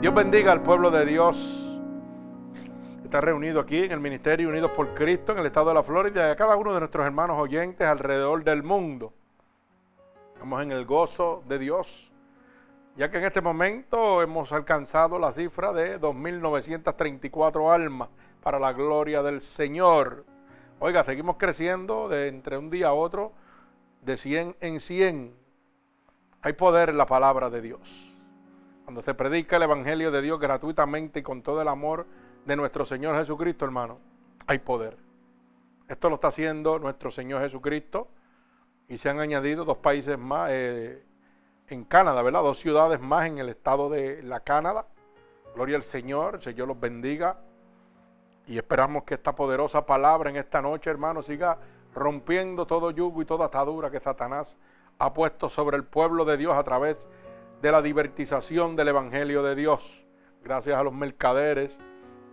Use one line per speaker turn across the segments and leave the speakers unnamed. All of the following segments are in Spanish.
Dios bendiga al pueblo de Dios que está reunido aquí en el Ministerio Unidos por Cristo en el estado de la Florida y a cada uno de nuestros hermanos oyentes alrededor del mundo. Estamos en el gozo de Dios, ya que en este momento hemos alcanzado la cifra de 2.934 almas para la gloria del Señor. Oiga, seguimos creciendo de entre un día a otro, de 100 en 100. Hay poder en la palabra de Dios. Cuando se predica el Evangelio de Dios gratuitamente y con todo el amor de nuestro Señor Jesucristo, hermano, hay poder. Esto lo está haciendo nuestro Señor Jesucristo y se han añadido dos países más eh, en Canadá, ¿verdad? Dos ciudades más en el estado de la Canadá. Gloria al Señor, el Señor los bendiga. Y esperamos que esta poderosa palabra en esta noche, hermano, siga rompiendo todo yugo y toda atadura que Satanás ha puesto sobre el pueblo de Dios a través de la divertización del Evangelio de Dios. Gracias a los mercaderes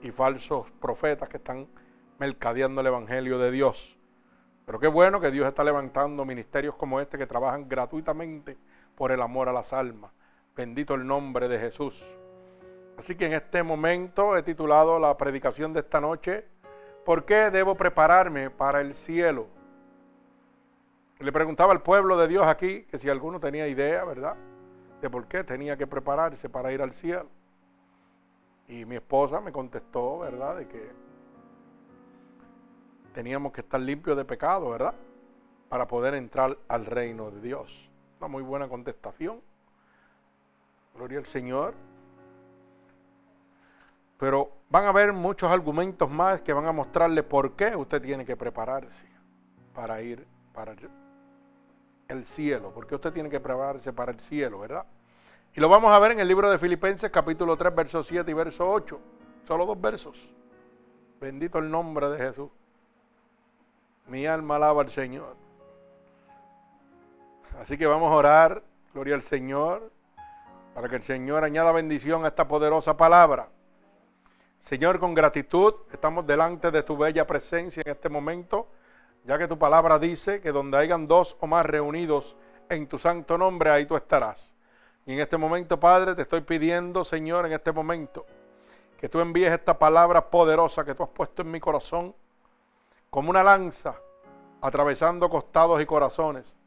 y falsos profetas que están mercadeando el Evangelio de Dios. Pero qué bueno que Dios está levantando ministerios como este que trabajan gratuitamente por el amor a las almas. Bendito el nombre de Jesús. Así que en este momento he titulado la predicación de esta noche, ¿por qué debo prepararme para el cielo? Le preguntaba al pueblo de Dios aquí que si alguno tenía idea, ¿verdad? De por qué tenía que prepararse para ir al cielo. Y mi esposa me contestó, ¿verdad? De que teníamos que estar limpios de pecado, ¿verdad? Para poder entrar al reino de Dios. Una muy buena contestación. Gloria al Señor. Pero van a haber muchos argumentos más que van a mostrarle por qué usted tiene que prepararse para ir para el cielo. Porque usted tiene que prepararse para el cielo, ¿verdad? Y lo vamos a ver en el libro de Filipenses capítulo 3, verso 7 y verso 8. Solo dos versos. Bendito el nombre de Jesús. Mi alma alaba al Señor. Así que vamos a orar, gloria al Señor, para que el Señor añada bendición a esta poderosa palabra. Señor, con gratitud estamos delante de tu bella presencia en este momento, ya que tu palabra dice que donde hayan dos o más reunidos en tu santo nombre, ahí tú estarás. Y en este momento, Padre, te estoy pidiendo, Señor, en este momento, que tú envíes esta palabra poderosa que tú has puesto en mi corazón, como una lanza, atravesando costados y corazones,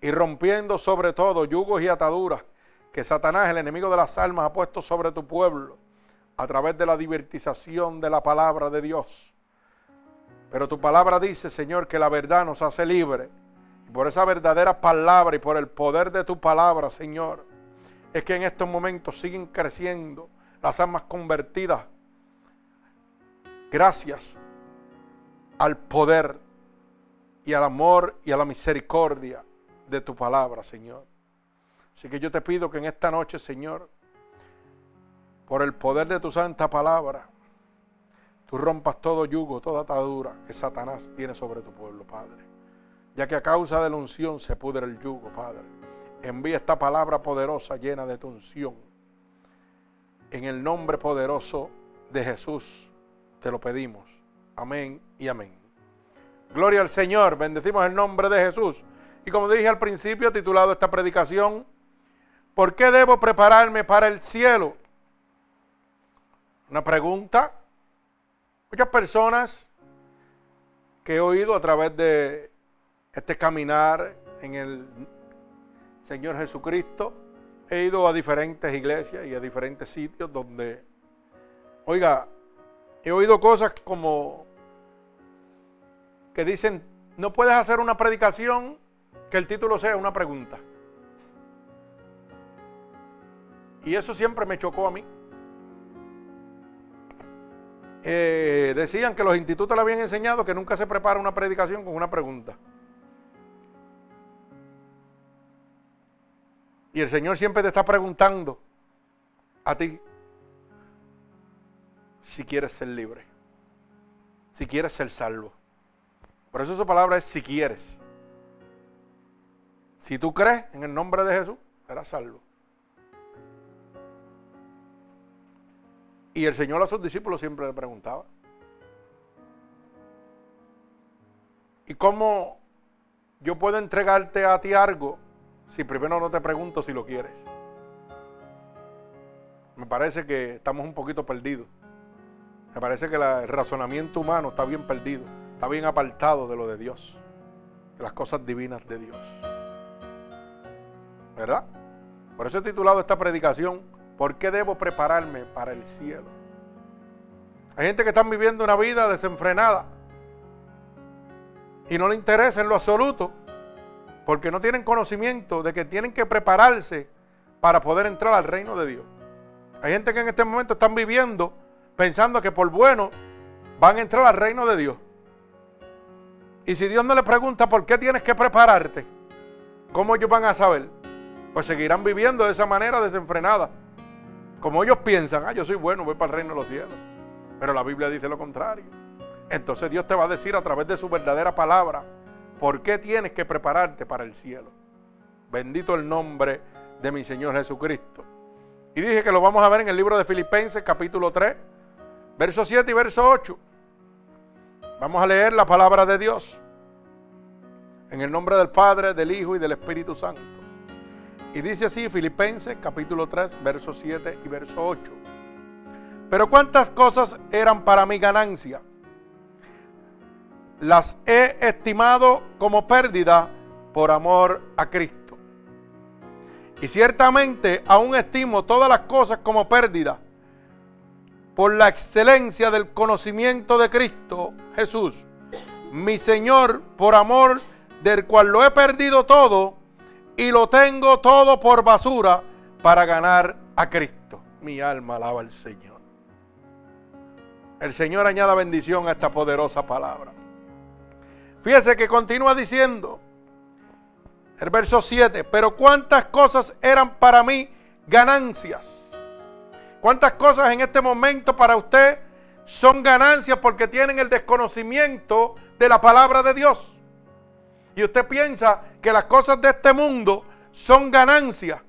y rompiendo sobre todo yugos y ataduras que Satanás, el enemigo de las almas, ha puesto sobre tu pueblo a través de la divertización de la palabra de Dios. Pero tu palabra dice, Señor, que la verdad nos hace libre. Y por esa verdadera palabra y por el poder de tu palabra, Señor, es que en estos momentos siguen creciendo las almas convertidas. Gracias al poder y al amor y a la misericordia de tu palabra, Señor. Así que yo te pido que en esta noche, Señor, por el poder de tu santa palabra, tú rompas todo yugo, toda atadura que Satanás tiene sobre tu pueblo, Padre. Ya que a causa de la unción se pudre el yugo, Padre. Envía esta palabra poderosa llena de tu unción. En el nombre poderoso de Jesús te lo pedimos. Amén y amén. Gloria al Señor. Bendecimos el nombre de Jesús. Y como dije al principio, titulado esta predicación, ¿por qué debo prepararme para el cielo? Una pregunta. Muchas personas que he oído a través de este caminar en el Señor Jesucristo, he ido a diferentes iglesias y a diferentes sitios donde, oiga, he oído cosas como que dicen, no puedes hacer una predicación que el título sea una pregunta. Y eso siempre me chocó a mí. Eh, decían que los institutos le habían enseñado que nunca se prepara una predicación con una pregunta. Y el Señor siempre te está preguntando a ti si quieres ser libre, si quieres ser salvo. Por eso su palabra es si quieres. Si tú crees en el nombre de Jesús, serás salvo. Y el Señor a sus discípulos siempre le preguntaba. ¿Y cómo yo puedo entregarte a ti algo si primero no te pregunto si lo quieres? me parece que estamos un poquito perdidos. Me parece que el razonamiento humano está bien perdido, está bien apartado de lo de Dios, de las cosas divinas de Dios. ¿Verdad? Por eso he titulado esta predicación, ¿por qué debo prepararme para el cielo? Hay gente que está viviendo una vida desenfrenada y no le interesa en lo absoluto porque no tienen conocimiento de que tienen que prepararse para poder entrar al reino de Dios. Hay gente que en este momento están viviendo pensando que por bueno van a entrar al reino de Dios. Y si Dios no le pregunta por qué tienes que prepararte, ¿cómo ellos van a saber? Pues seguirán viviendo de esa manera desenfrenada. Como ellos piensan, ah, yo soy bueno, voy para el reino de los cielos. Pero la Biblia dice lo contrario. Entonces Dios te va a decir a través de su verdadera palabra, ¿por qué tienes que prepararte para el cielo? Bendito el nombre de mi Señor Jesucristo. Y dije que lo vamos a ver en el libro de Filipenses capítulo 3, verso 7 y verso 8. Vamos a leer la palabra de Dios. En el nombre del Padre, del Hijo y del Espíritu Santo. Y dice así Filipenses capítulo 3, verso 7 y verso 8. Pero cuántas cosas eran para mi ganancia las he estimado como pérdida por amor a Cristo. Y ciertamente aún estimo todas las cosas como pérdida por la excelencia del conocimiento de Cristo Jesús, mi Señor, por amor del cual lo he perdido todo y lo tengo todo por basura para ganar a Cristo. Mi alma alaba al Señor. El Señor añada bendición a esta poderosa palabra. Fíjese que continúa diciendo el verso 7, pero cuántas cosas eran para mí ganancias. Cuántas cosas en este momento para usted son ganancias porque tienen el desconocimiento de la palabra de Dios. Y usted piensa que las cosas de este mundo son ganancias.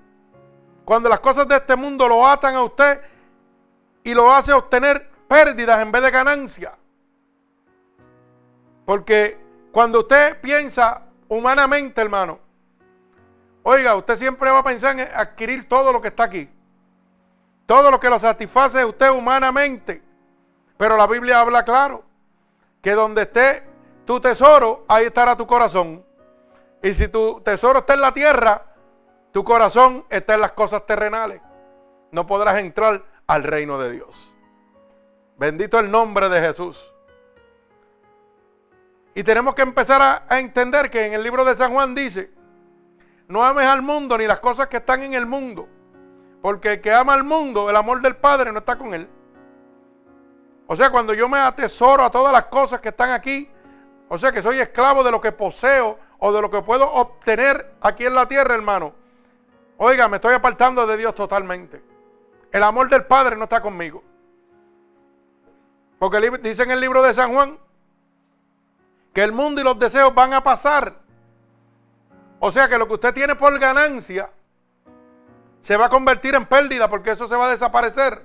Cuando las cosas de este mundo lo atan a usted y lo hace obtener pérdidas en vez de ganancias. Porque cuando usted piensa humanamente, hermano, oiga, usted siempre va a pensar en adquirir todo lo que está aquí. Todo lo que lo satisface usted humanamente. Pero la Biblia habla claro que donde esté tu tesoro, ahí estará tu corazón. Y si tu tesoro está en la tierra, tu corazón está en las cosas terrenales. No podrás entrar al reino de Dios. Bendito el nombre de Jesús. Y tenemos que empezar a, entender que en el libro de San Juan dice, no ames al mundo ni las cosas que están en el mundo. Porque el que ama al mundo, el amor del Padre no está con él. O sea, cuando yo me atesoro a todas las cosas que están aquí, o sea que soy esclavo de lo que poseo o de lo que puedo obtener aquí en la tierra, hermano. Oiga, me estoy apartando de Dios totalmente. El amor del Padre no está conmigo. Porque dice en el libro de San Juan que el mundo y los deseos van a pasar. O sea que lo que usted tiene por ganancia se va a convertir en pérdida porque eso se va a desaparecer.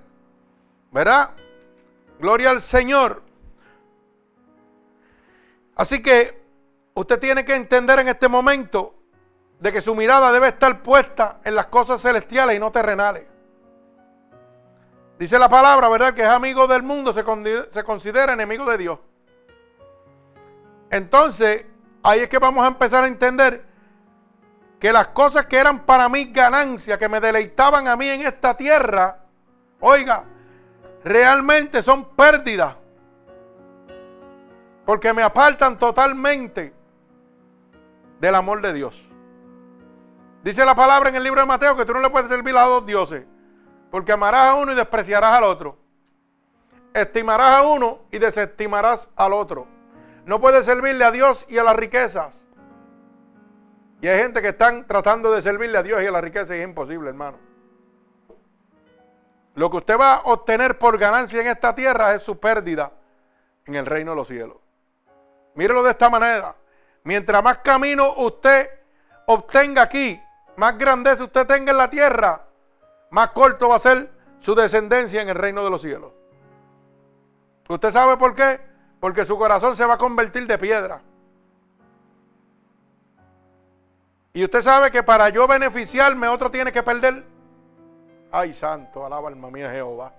¿Verdad? Gloria al Señor. Así que usted tiene que entender en este momento de que su mirada debe estar puesta en las cosas celestiales y no terrenales. Dice la palabra, ¿verdad? Que es amigo del mundo, se, se considera enemigo de Dios. Entonces, ahí es que vamos a empezar a entender que las cosas que eran para mí ganancia, que me deleitaban a mí en esta tierra, oiga, realmente son pérdidas. Porque me apartan totalmente del amor de Dios. Dice la palabra en el libro de Mateo que tú no le puedes servir a dos dioses. Porque amarás a uno y despreciarás al otro. Estimarás a uno y desestimarás al otro. No puede servirle a Dios y a las riquezas. Y hay gente que están tratando de servirle a Dios y a las riquezas y es imposible, hermano. Lo que usted va a obtener por ganancia en esta tierra es su pérdida en el reino de los cielos. Mírelo de esta manera. Mientras más camino usted obtenga aquí, más grandeza usted tenga en la tierra, más corto va a ser su descendencia en el reino de los cielos. ¿Usted sabe por qué? porque su corazón se va a convertir de piedra. Y usted sabe que para yo beneficiarme otro tiene que perder. Ay, santo, alaba alma mía Jehová.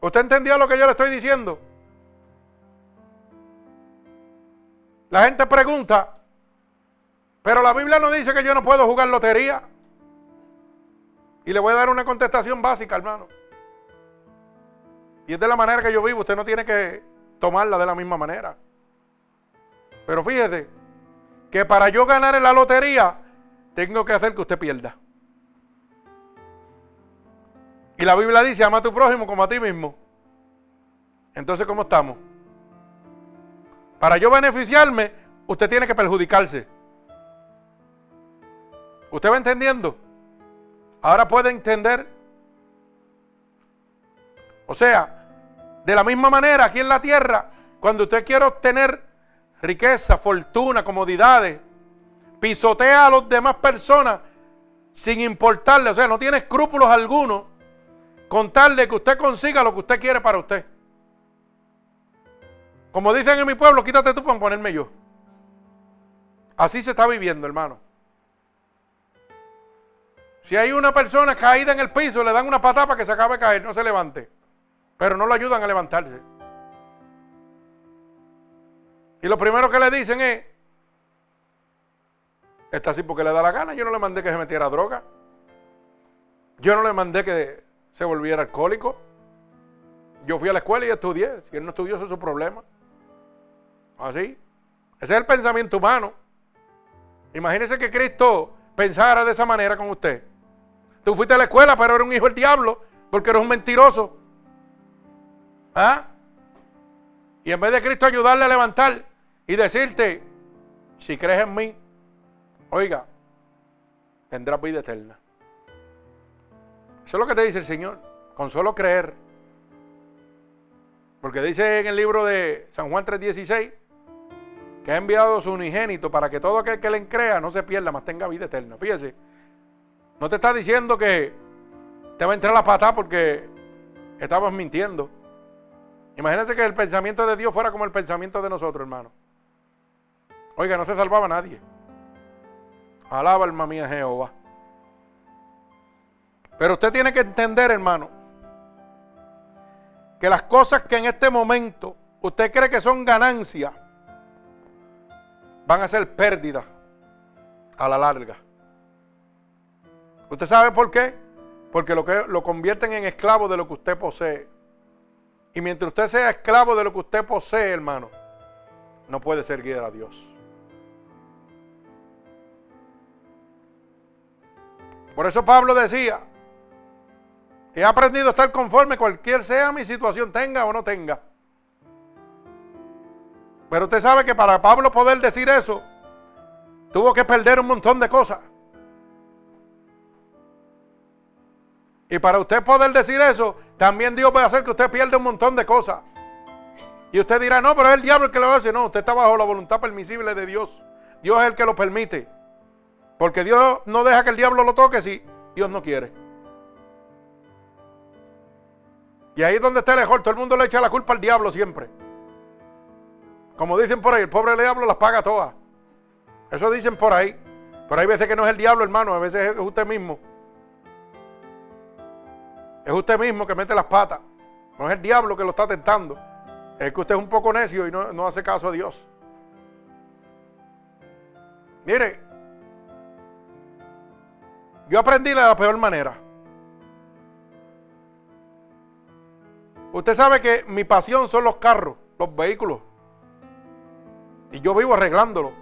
¿Usted entendió lo que yo le estoy diciendo? La gente pregunta, pero la Biblia no dice que yo no puedo jugar lotería. Y le voy a dar una contestación básica, hermano. Y es de la manera que yo vivo, usted no tiene que tomarla de la misma manera. Pero fíjese que para yo ganar en la lotería, tengo que hacer que usted pierda. Y la Biblia dice, ama a tu prójimo como a ti mismo. Entonces, ¿cómo estamos? Para yo beneficiarme, usted tiene que perjudicarse. ¿Usted va entendiendo? Ahora puede entender. O sea, de la misma manera, aquí en la tierra, cuando usted quiere obtener riqueza, fortuna, comodidades, pisotea a las demás personas sin importarle, o sea, no tiene escrúpulos algunos con tal de que usted consiga lo que usted quiere para usted. Como dicen en mi pueblo, quítate tú para ponerme yo. Así se está viviendo, hermano. Si hay una persona caída en el piso, le dan una patada para que se acabe de caer, no se levante. Pero no lo ayudan a levantarse. Y lo primero que le dicen es, está así porque le da la gana, yo no le mandé que se metiera droga. Yo no le mandé que se volviera alcohólico. Yo fui a la escuela y estudié. Si él no estudió, eso es su problema. Así. Ese es el pensamiento humano. Imagínese que Cristo pensara de esa manera con usted. Tú fuiste a la escuela, pero eres un hijo del diablo, porque eres un mentiroso. ¿Ah? Y en vez de Cristo ayudarle a levantar y decirte, si crees en mí, oiga, tendrás vida eterna. Eso es lo que te dice el Señor, con solo creer. Porque dice en el libro de San Juan 3:16 que ha enviado su unigénito para que todo aquel que le crea no se pierda, más tenga vida eterna. Fíjese, no te está diciendo que te va a entrar la patada porque estabas mintiendo. Imagínate que el pensamiento de Dios fuera como el pensamiento de nosotros, hermano. Oiga, no se salvaba nadie. Alaba alma mía Jehová. Pero usted tiene que entender, hermano, que las cosas que en este momento usted cree que son ganancias, van a ser pérdidas a la larga. ¿Usted sabe por qué? Porque lo, que, lo convierten en esclavo de lo que usted posee. Y mientras usted sea esclavo de lo que usted posee, hermano, no puede seguir a Dios. Por eso Pablo decía, he aprendido a estar conforme cualquier sea mi situación, tenga o no tenga. Pero usted sabe que para Pablo poder decir eso, tuvo que perder un montón de cosas. Y para usted poder decir eso, también Dios va a hacer que usted pierda un montón de cosas. Y usted dirá, no, pero es el diablo el que lo hace. No, usted está bajo la voluntad permisible de Dios. Dios es el que lo permite. Porque Dios no deja que el diablo lo toque si Dios no quiere. Y ahí es donde está el mejor. Todo el mundo le echa la culpa al diablo siempre. Como dicen por ahí, el pobre diablo las paga todas. Eso dicen por ahí. Pero hay veces que no es el diablo, hermano. A veces es usted mismo. Es usted mismo que mete las patas. No es el diablo que lo está tentando. Es que usted es un poco necio y no, no hace caso a Dios. Mire, yo aprendí de la peor manera. Usted sabe que mi pasión son los carros, los vehículos. Y yo vivo arreglándolo.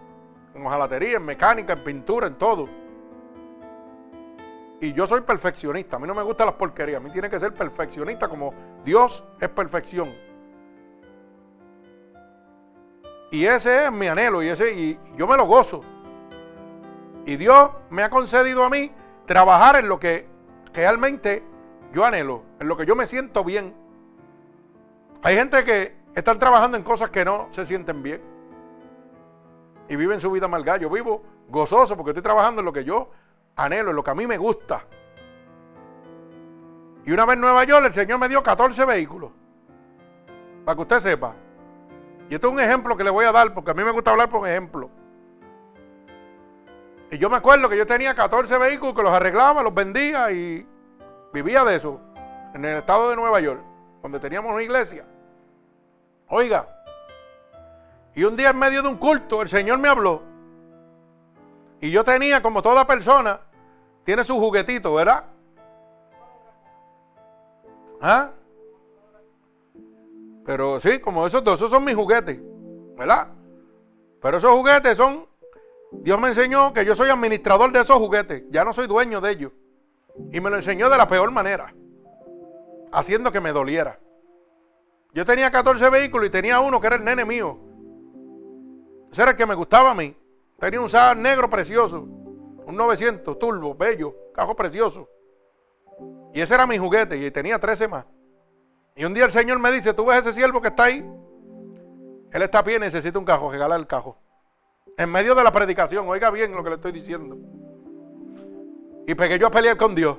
En jalatería, en mecánica, en pintura, en todo. Y yo soy perfeccionista. A mí no me gustan las porquerías. A mí tiene que ser perfeccionista como Dios es perfección. Y ese es mi anhelo y ese y yo me lo gozo. Y Dios me ha concedido a mí trabajar en lo que realmente yo anhelo, en lo que yo me siento bien. Hay gente que están trabajando en cosas que no se sienten bien y viven su vida mal. Yo vivo gozoso porque estoy trabajando en lo que yo anhelo, en lo que a mí me gusta. Y una vez en Nueva York el Señor me dio 14 vehículos. Para que usted sepa. Y esto es un ejemplo que le voy a dar porque a mí me gusta hablar por ejemplo. Y yo me acuerdo que yo tenía 14 vehículos que los arreglaba, los vendía y Vivía de eso, en el estado de Nueva York, donde teníamos una iglesia. Oiga, y un día en medio de un culto el Señor me habló. Y yo tenía, como toda persona, tiene su juguetito, ¿verdad? ¿Ah? Pero sí, como esos dos, esos son mis juguetes, ¿verdad? Pero esos juguetes son, Dios me enseñó que yo soy administrador de esos juguetes, ya no soy dueño de ellos. Y me lo enseñó de la peor manera, haciendo que me doliera. Yo tenía 14 vehículos y tenía uno que era el nene mío. Ese era el que me gustaba a mí. Tenía un SAR negro precioso, un 900 turbo, bello, cajo precioso. Y ese era mi juguete y tenía 13 más. Y un día el Señor me dice, ¿tú ves ese siervo que está ahí? Él está bien, necesita un cajo, regalar el cajo. En medio de la predicación, oiga bien lo que le estoy diciendo. Y pegué yo a pelear con Dios.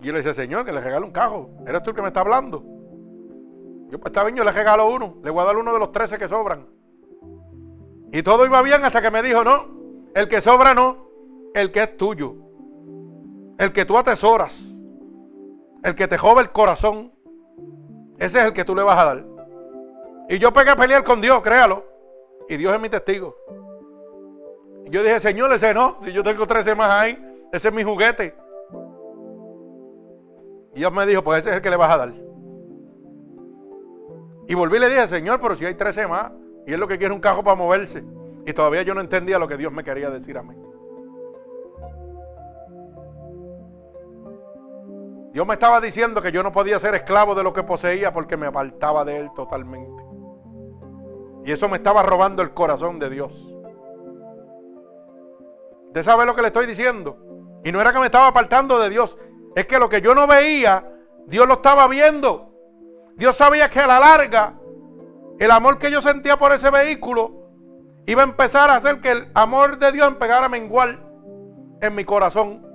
Y yo le dice, Señor, que le regale un cajo. ¿Eres tú el que me está hablando? Yo pues bien, yo le regalo uno. Le voy a dar uno de los 13 que sobran. Y todo iba bien hasta que me dijo, no, el que sobra no, el que es tuyo. El que tú atesoras el que te joba el corazón, ese es el que tú le vas a dar. Y yo pegué a pelear con Dios, créalo. Y Dios es mi testigo. Yo dije, Señor, ese no, si yo tengo 13 más ahí, ese es mi juguete. Y Dios me dijo, pues ese es el que le vas a dar. Y volví y le dije, Señor, pero si hay 13 más, y es lo que quiere un cajo para moverse. Y todavía yo no entendía lo que Dios me quería decir a mí. Dios me estaba diciendo que yo no podía ser esclavo de lo que poseía porque me apartaba de Él totalmente. Y eso me estaba robando el corazón de Dios. ¿Usted sabe lo que le estoy diciendo? Y no era que me estaba apartando de Dios. Es que lo que yo no veía, Dios lo estaba viendo. Dios sabía que a la larga, el amor que yo sentía por ese vehículo iba a empezar a hacer que el amor de Dios empezara a menguar en mi corazón.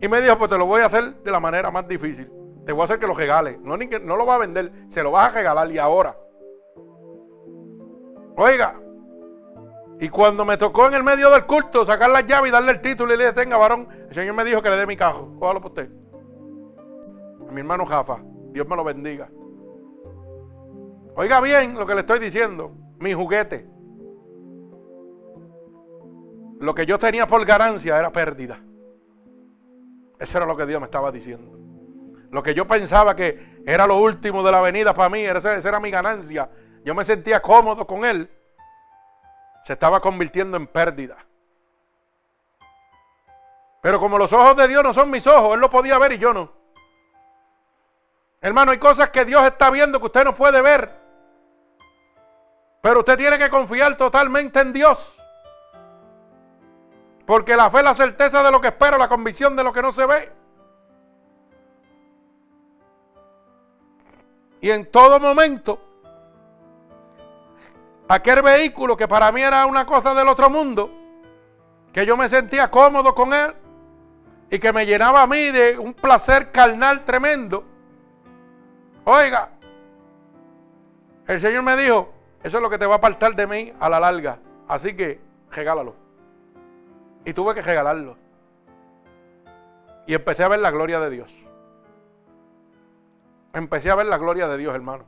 Y me dijo, pues te lo voy a hacer de la manera más difícil. Te voy a hacer que lo regale. No, ni que, no lo va a vender, se lo vas a regalar y ahora. Oiga, y cuando me tocó en el medio del culto sacar la llave y darle el título y le dije, tenga varón, el Señor me dijo que le dé mi cajo. Cójalo por usted. A mi hermano Jafa, Dios me lo bendiga. Oiga bien lo que le estoy diciendo. Mi juguete. Lo que yo tenía por ganancia era pérdida. Eso era lo que Dios me estaba diciendo. Lo que yo pensaba que era lo último de la venida para mí, esa, era mi ganancia. Yo me sentía cómodo con Él. Se estaba convirtiendo en pérdida. Pero como los ojos de Dios no son mis ojos, Él lo podía ver y yo no. Hermano, hay cosas que Dios está viendo que usted no puede ver. Pero usted tiene que confiar totalmente en Dios. Porque la fe es la certeza de lo que espero, la convicción de lo que no se ve. Y en todo momento, aquel vehículo que para mí era una cosa del otro mundo, que yo me sentía cómodo con él y que me llenaba a mí de un placer carnal tremendo. Oiga, el Señor me dijo, eso es lo que te va a apartar de mí a la larga. Así que regálalo. Y tuve que regalarlo. Y empecé a ver la gloria de Dios. Empecé a ver la gloria de Dios, hermano.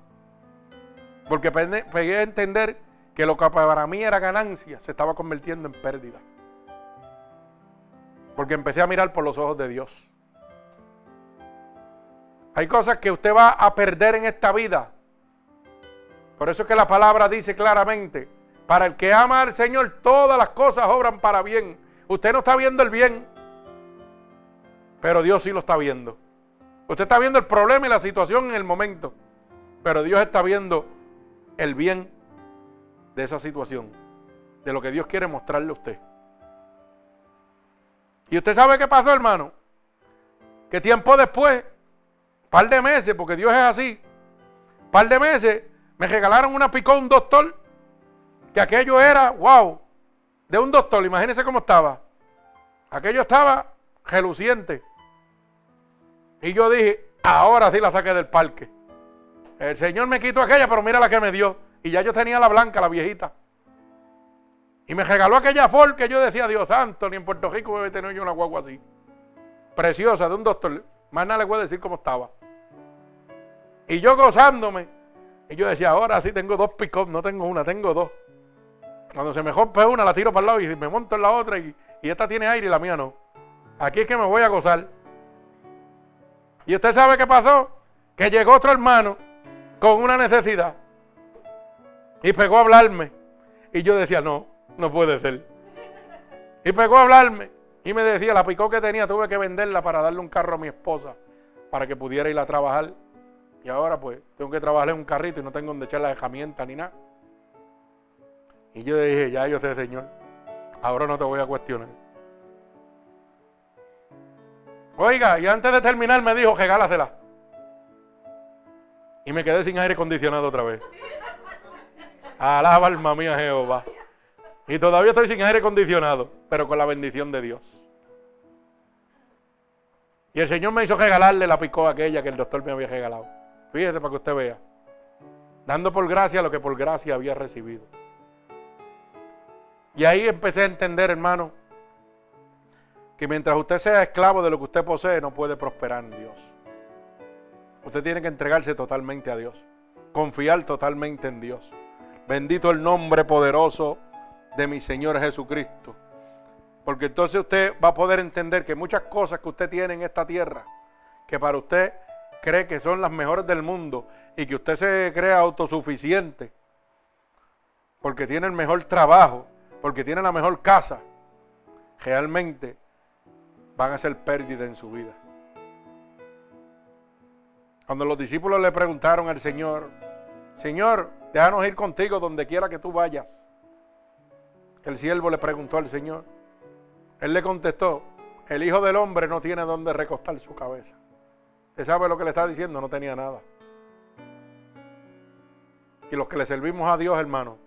Porque pegué a entender que lo que para mí era ganancia se estaba convirtiendo en pérdida. Porque empecé a mirar por los ojos de Dios. Hay cosas que usted va a perder en esta vida. Por eso es que la palabra dice claramente, para el que ama al Señor, todas las cosas obran para bien Usted no está viendo el bien, pero Dios sí lo está viendo. Usted está viendo el problema y la situación en el momento, pero Dios está viendo el bien de esa situación, de lo que Dios quiere mostrarle a usted. Y usted sabe qué pasó, hermano. Que tiempo después, par de meses, porque Dios es así, par de meses, me regalaron una picó un doctor, que aquello era, wow, de un doctor, imagínense cómo estaba. Aquello estaba reluciente. Y yo dije, ahora sí la saqué del parque. El Señor me quitó aquella, pero mira la que me dio. Y ya yo tenía la blanca, la viejita. Y me regaló aquella Ford que yo decía, Dios santo, ni en Puerto Rico voy a tener yo una guagua así. preciosa de un doctor. Más nada le puedo decir cómo estaba. Y yo gozándome. Y yo decía, ahora sí tengo dos pick no tengo una, tengo dos. Cuando se me rompe una, la tiro para el lado y me monto en la otra y, y esta tiene aire y la mía no. Aquí es que me voy a gozar. Y usted sabe qué pasó. Que llegó otro hermano con una necesidad. Y pegó a hablarme. Y yo decía, no, no puede ser. Y pegó a hablarme. Y me decía, la picó que tenía, tuve que venderla para darle un carro a mi esposa. Para que pudiera ir a trabajar. Y ahora pues tengo que trabajar en un carrito y no tengo donde echar la herramienta ni nada. Y yo dije, ya yo sé, Señor. Ahora no te voy a cuestionar. Oiga, y antes de terminar me dijo, regálasela. Y me quedé sin aire acondicionado otra vez. Alaba alma mía Jehová. Y todavía estoy sin aire acondicionado, pero con la bendición de Dios. Y el Señor me hizo regalarle la picó aquella que el doctor me había regalado. Para que usted vea. Dando por gracia lo que por gracia había recibido. Y ahí empecé a entender, hermano, que mientras usted sea esclavo de lo que usted posee, no puede prosperar en Dios. Usted tiene que entregarse totalmente a Dios. Confiar totalmente en Dios. Bendito el nombre poderoso de mi Señor Jesucristo. Porque entonces usted va a poder entender que muchas cosas que usted tiene en esta tierra, que para usted cree que son las mejores del mundo y que usted se cree autosuficiente, porque tiene el mejor trabajo, porque tiene la mejor casa, realmente van a ser pérdida en su vida. Cuando los discípulos le preguntaron al Señor, Señor, déjanos ir contigo donde quiera que tú vayas. El siervo le preguntó al Señor. Él le contestó, el Hijo del Hombre no tiene donde recostar su cabeza. ¿Usted sabe lo que le está diciendo? No tenía nada. Y los que le servimos a Dios, hermano,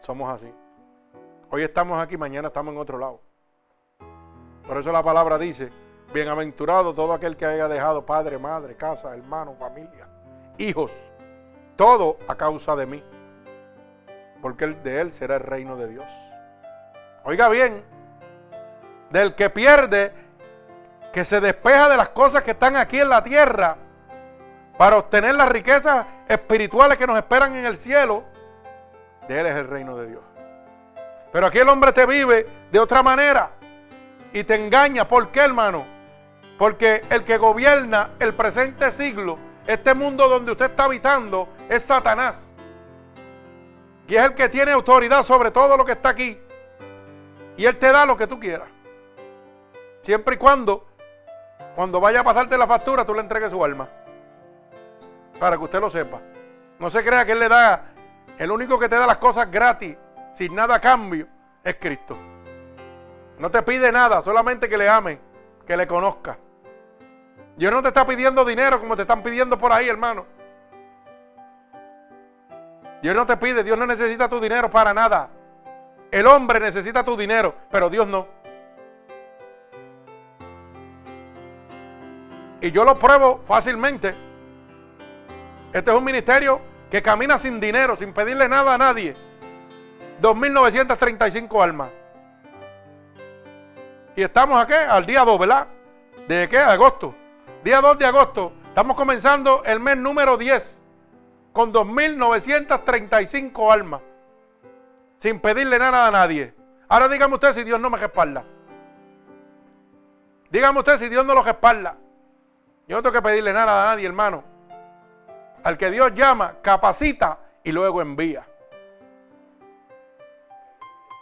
somos así. Hoy estamos aquí, mañana estamos en otro lado. Por eso la palabra dice, bienaventurado todo aquel que haya dejado padre, madre, casa, hermano, familia, hijos, todo a causa de mí. Porque de él será el reino de Dios. Oiga bien, del que pierde, que se despeja de las cosas que están aquí en la tierra para obtener las riquezas espirituales que nos esperan en el cielo, de él es el reino de Dios. Pero aquí el hombre te vive de otra manera y te engaña. ¿Por qué, hermano? Porque el que gobierna el presente siglo, este mundo donde usted está habitando, es Satanás. Y es el que tiene autoridad sobre todo lo que está aquí. Y él te da lo que tú quieras. Siempre y cuando, cuando vaya a pasarte la factura, tú le entregues su alma. Para que usted lo sepa. No se crea que él le da, el único que te da las cosas gratis, sin nada a cambio, es Cristo. No te pide nada, solamente que le ame, que le conozca. Dios no te está pidiendo dinero como te están pidiendo por ahí, hermano. Dios no te pide, Dios no necesita tu dinero para nada. El hombre necesita tu dinero, pero Dios no. Y yo lo pruebo fácilmente. Este es un ministerio que camina sin dinero, sin pedirle nada a nadie. 2.935 almas. Y estamos aquí al día 2, ¿verdad? ¿De qué? Agosto. Día 2 de agosto. Estamos comenzando el mes número 10 con 2.935 almas. Sin pedirle nada a nadie. Ahora dígame usted si Dios no me respalda. Dígame usted si Dios no lo respalda. Yo no tengo que pedirle nada a nadie, hermano. Al que Dios llama, capacita y luego envía.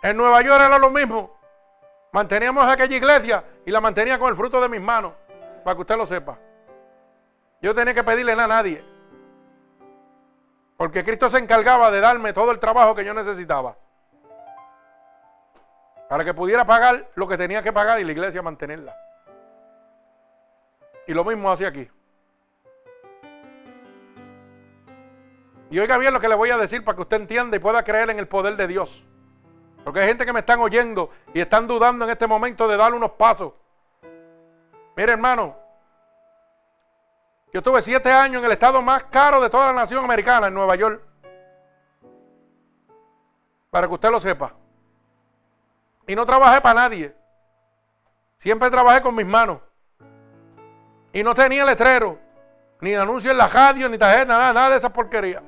En Nueva York era lo mismo. Manteníamos aquella iglesia y la mantenía con el fruto de mis manos, para que usted lo sepa. Yo tenía que pedirle nada a nadie. Porque Cristo se encargaba de darme todo el trabajo que yo necesitaba. Para que pudiera pagar lo que tenía que pagar y la iglesia mantenerla. Y lo mismo hace aquí. Y oiga bien lo que le voy a decir para que usted entienda y pueda creer en el poder de Dios. Porque hay gente que me están oyendo y están dudando en este momento de dar unos pasos. Mire, hermano, yo estuve siete años en el estado más caro de toda la nación americana, en Nueva York. Para que usted lo sepa. Y no trabajé para nadie. Siempre trabajé con mis manos. Y no tenía letrero, ni anuncio en la radio, ni tarjeta, nada, nada de esa porquería.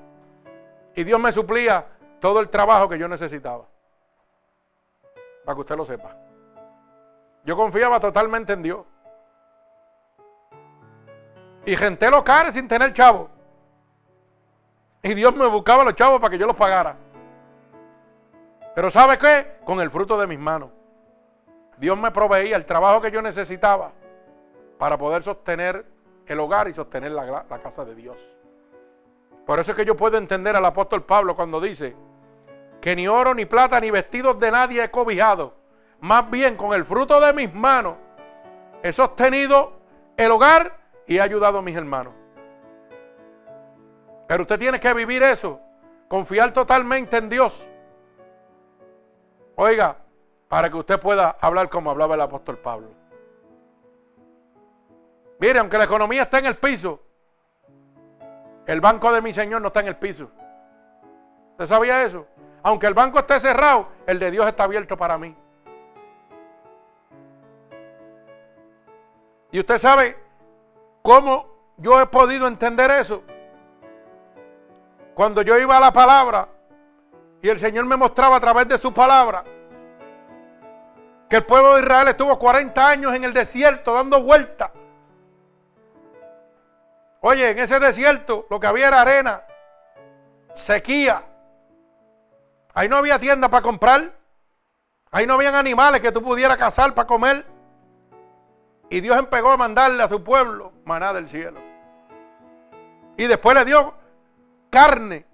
Y Dios me suplía todo el trabajo que yo necesitaba. Para que usted lo sepa. Yo confiaba totalmente en Dios. Y genté los cares sin tener chavo. Y Dios me buscaba los chavos para que yo los pagara. Pero ¿sabe qué? Con el fruto de mis manos. Dios me proveía el trabajo que yo necesitaba para poder sostener el hogar y sostener la, casa de Dios. Por eso es que yo puedo entender al apóstol Pablo cuando dice que ni oro, ni plata, ni vestidos de nadie he cobijado. Más bien con el fruto de mis manos he sostenido el hogar y he ayudado a mis hermanos. Pero usted tiene que vivir eso, confiar totalmente en Dios. Oiga, para que usted pueda hablar como hablaba el apóstol Pablo. Mire, aunque la economía está en el piso, el banco de mi Señor no está en el piso. ¿Usted sabía eso? Aunque el banco esté cerrado, el de Dios está abierto para mí. Y usted sabe cómo yo he podido entender eso. Cuando yo iba a la palabra y el Señor me mostraba a través de su palabra que el pueblo de Israel estuvo 40 años en el desierto dando vueltas. Oye, en ese desierto lo que había era arena, sequía. Ahí no había tienda para comprar. Ahí no habían animales que tú pudieras cazar para comer. Y Dios empezó a mandarle a su pueblo maná del cielo. Y después le dio carne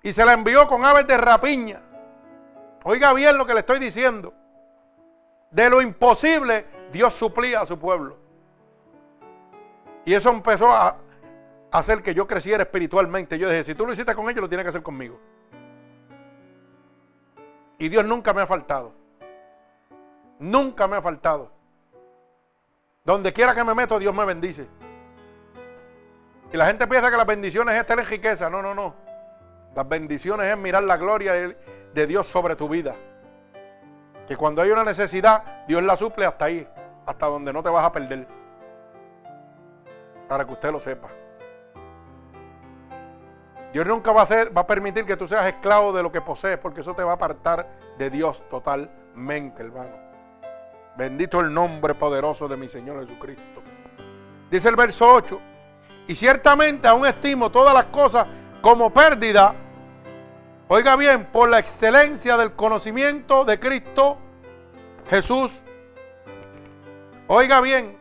y se la envió con aves de rapiña. Oiga bien lo que le estoy diciendo. De lo imposible, Dios suplía a su pueblo. Y eso empezó a hacer que yo creciera espiritualmente. Yo dije, si tú lo hiciste con ellos, lo tienes que hacer conmigo. Y Dios nunca me ha faltado. Nunca me ha faltado. Donde quiera que me meto, Dios me bendice. Y la gente piensa que las bendiciones es tener riqueza. No, no, no. Las bendiciones es mirar la gloria de Dios sobre tu vida. Que cuando hay una necesidad, Dios la suple hasta ahí, hasta donde no te vas a perder. Para que usted lo sepa. Dios nunca va a, va a permitir que tú seas esclavo de lo que posees, porque eso te va a apartar de Dios totalmente, hermano. Bendito el nombre poderoso de mi Señor Jesucristo. Dice el verso 8, y ciertamente aún estimo todas las cosas como pérdida, oiga bien, por la excelencia del conocimiento de Cristo Jesús. Oiga bien,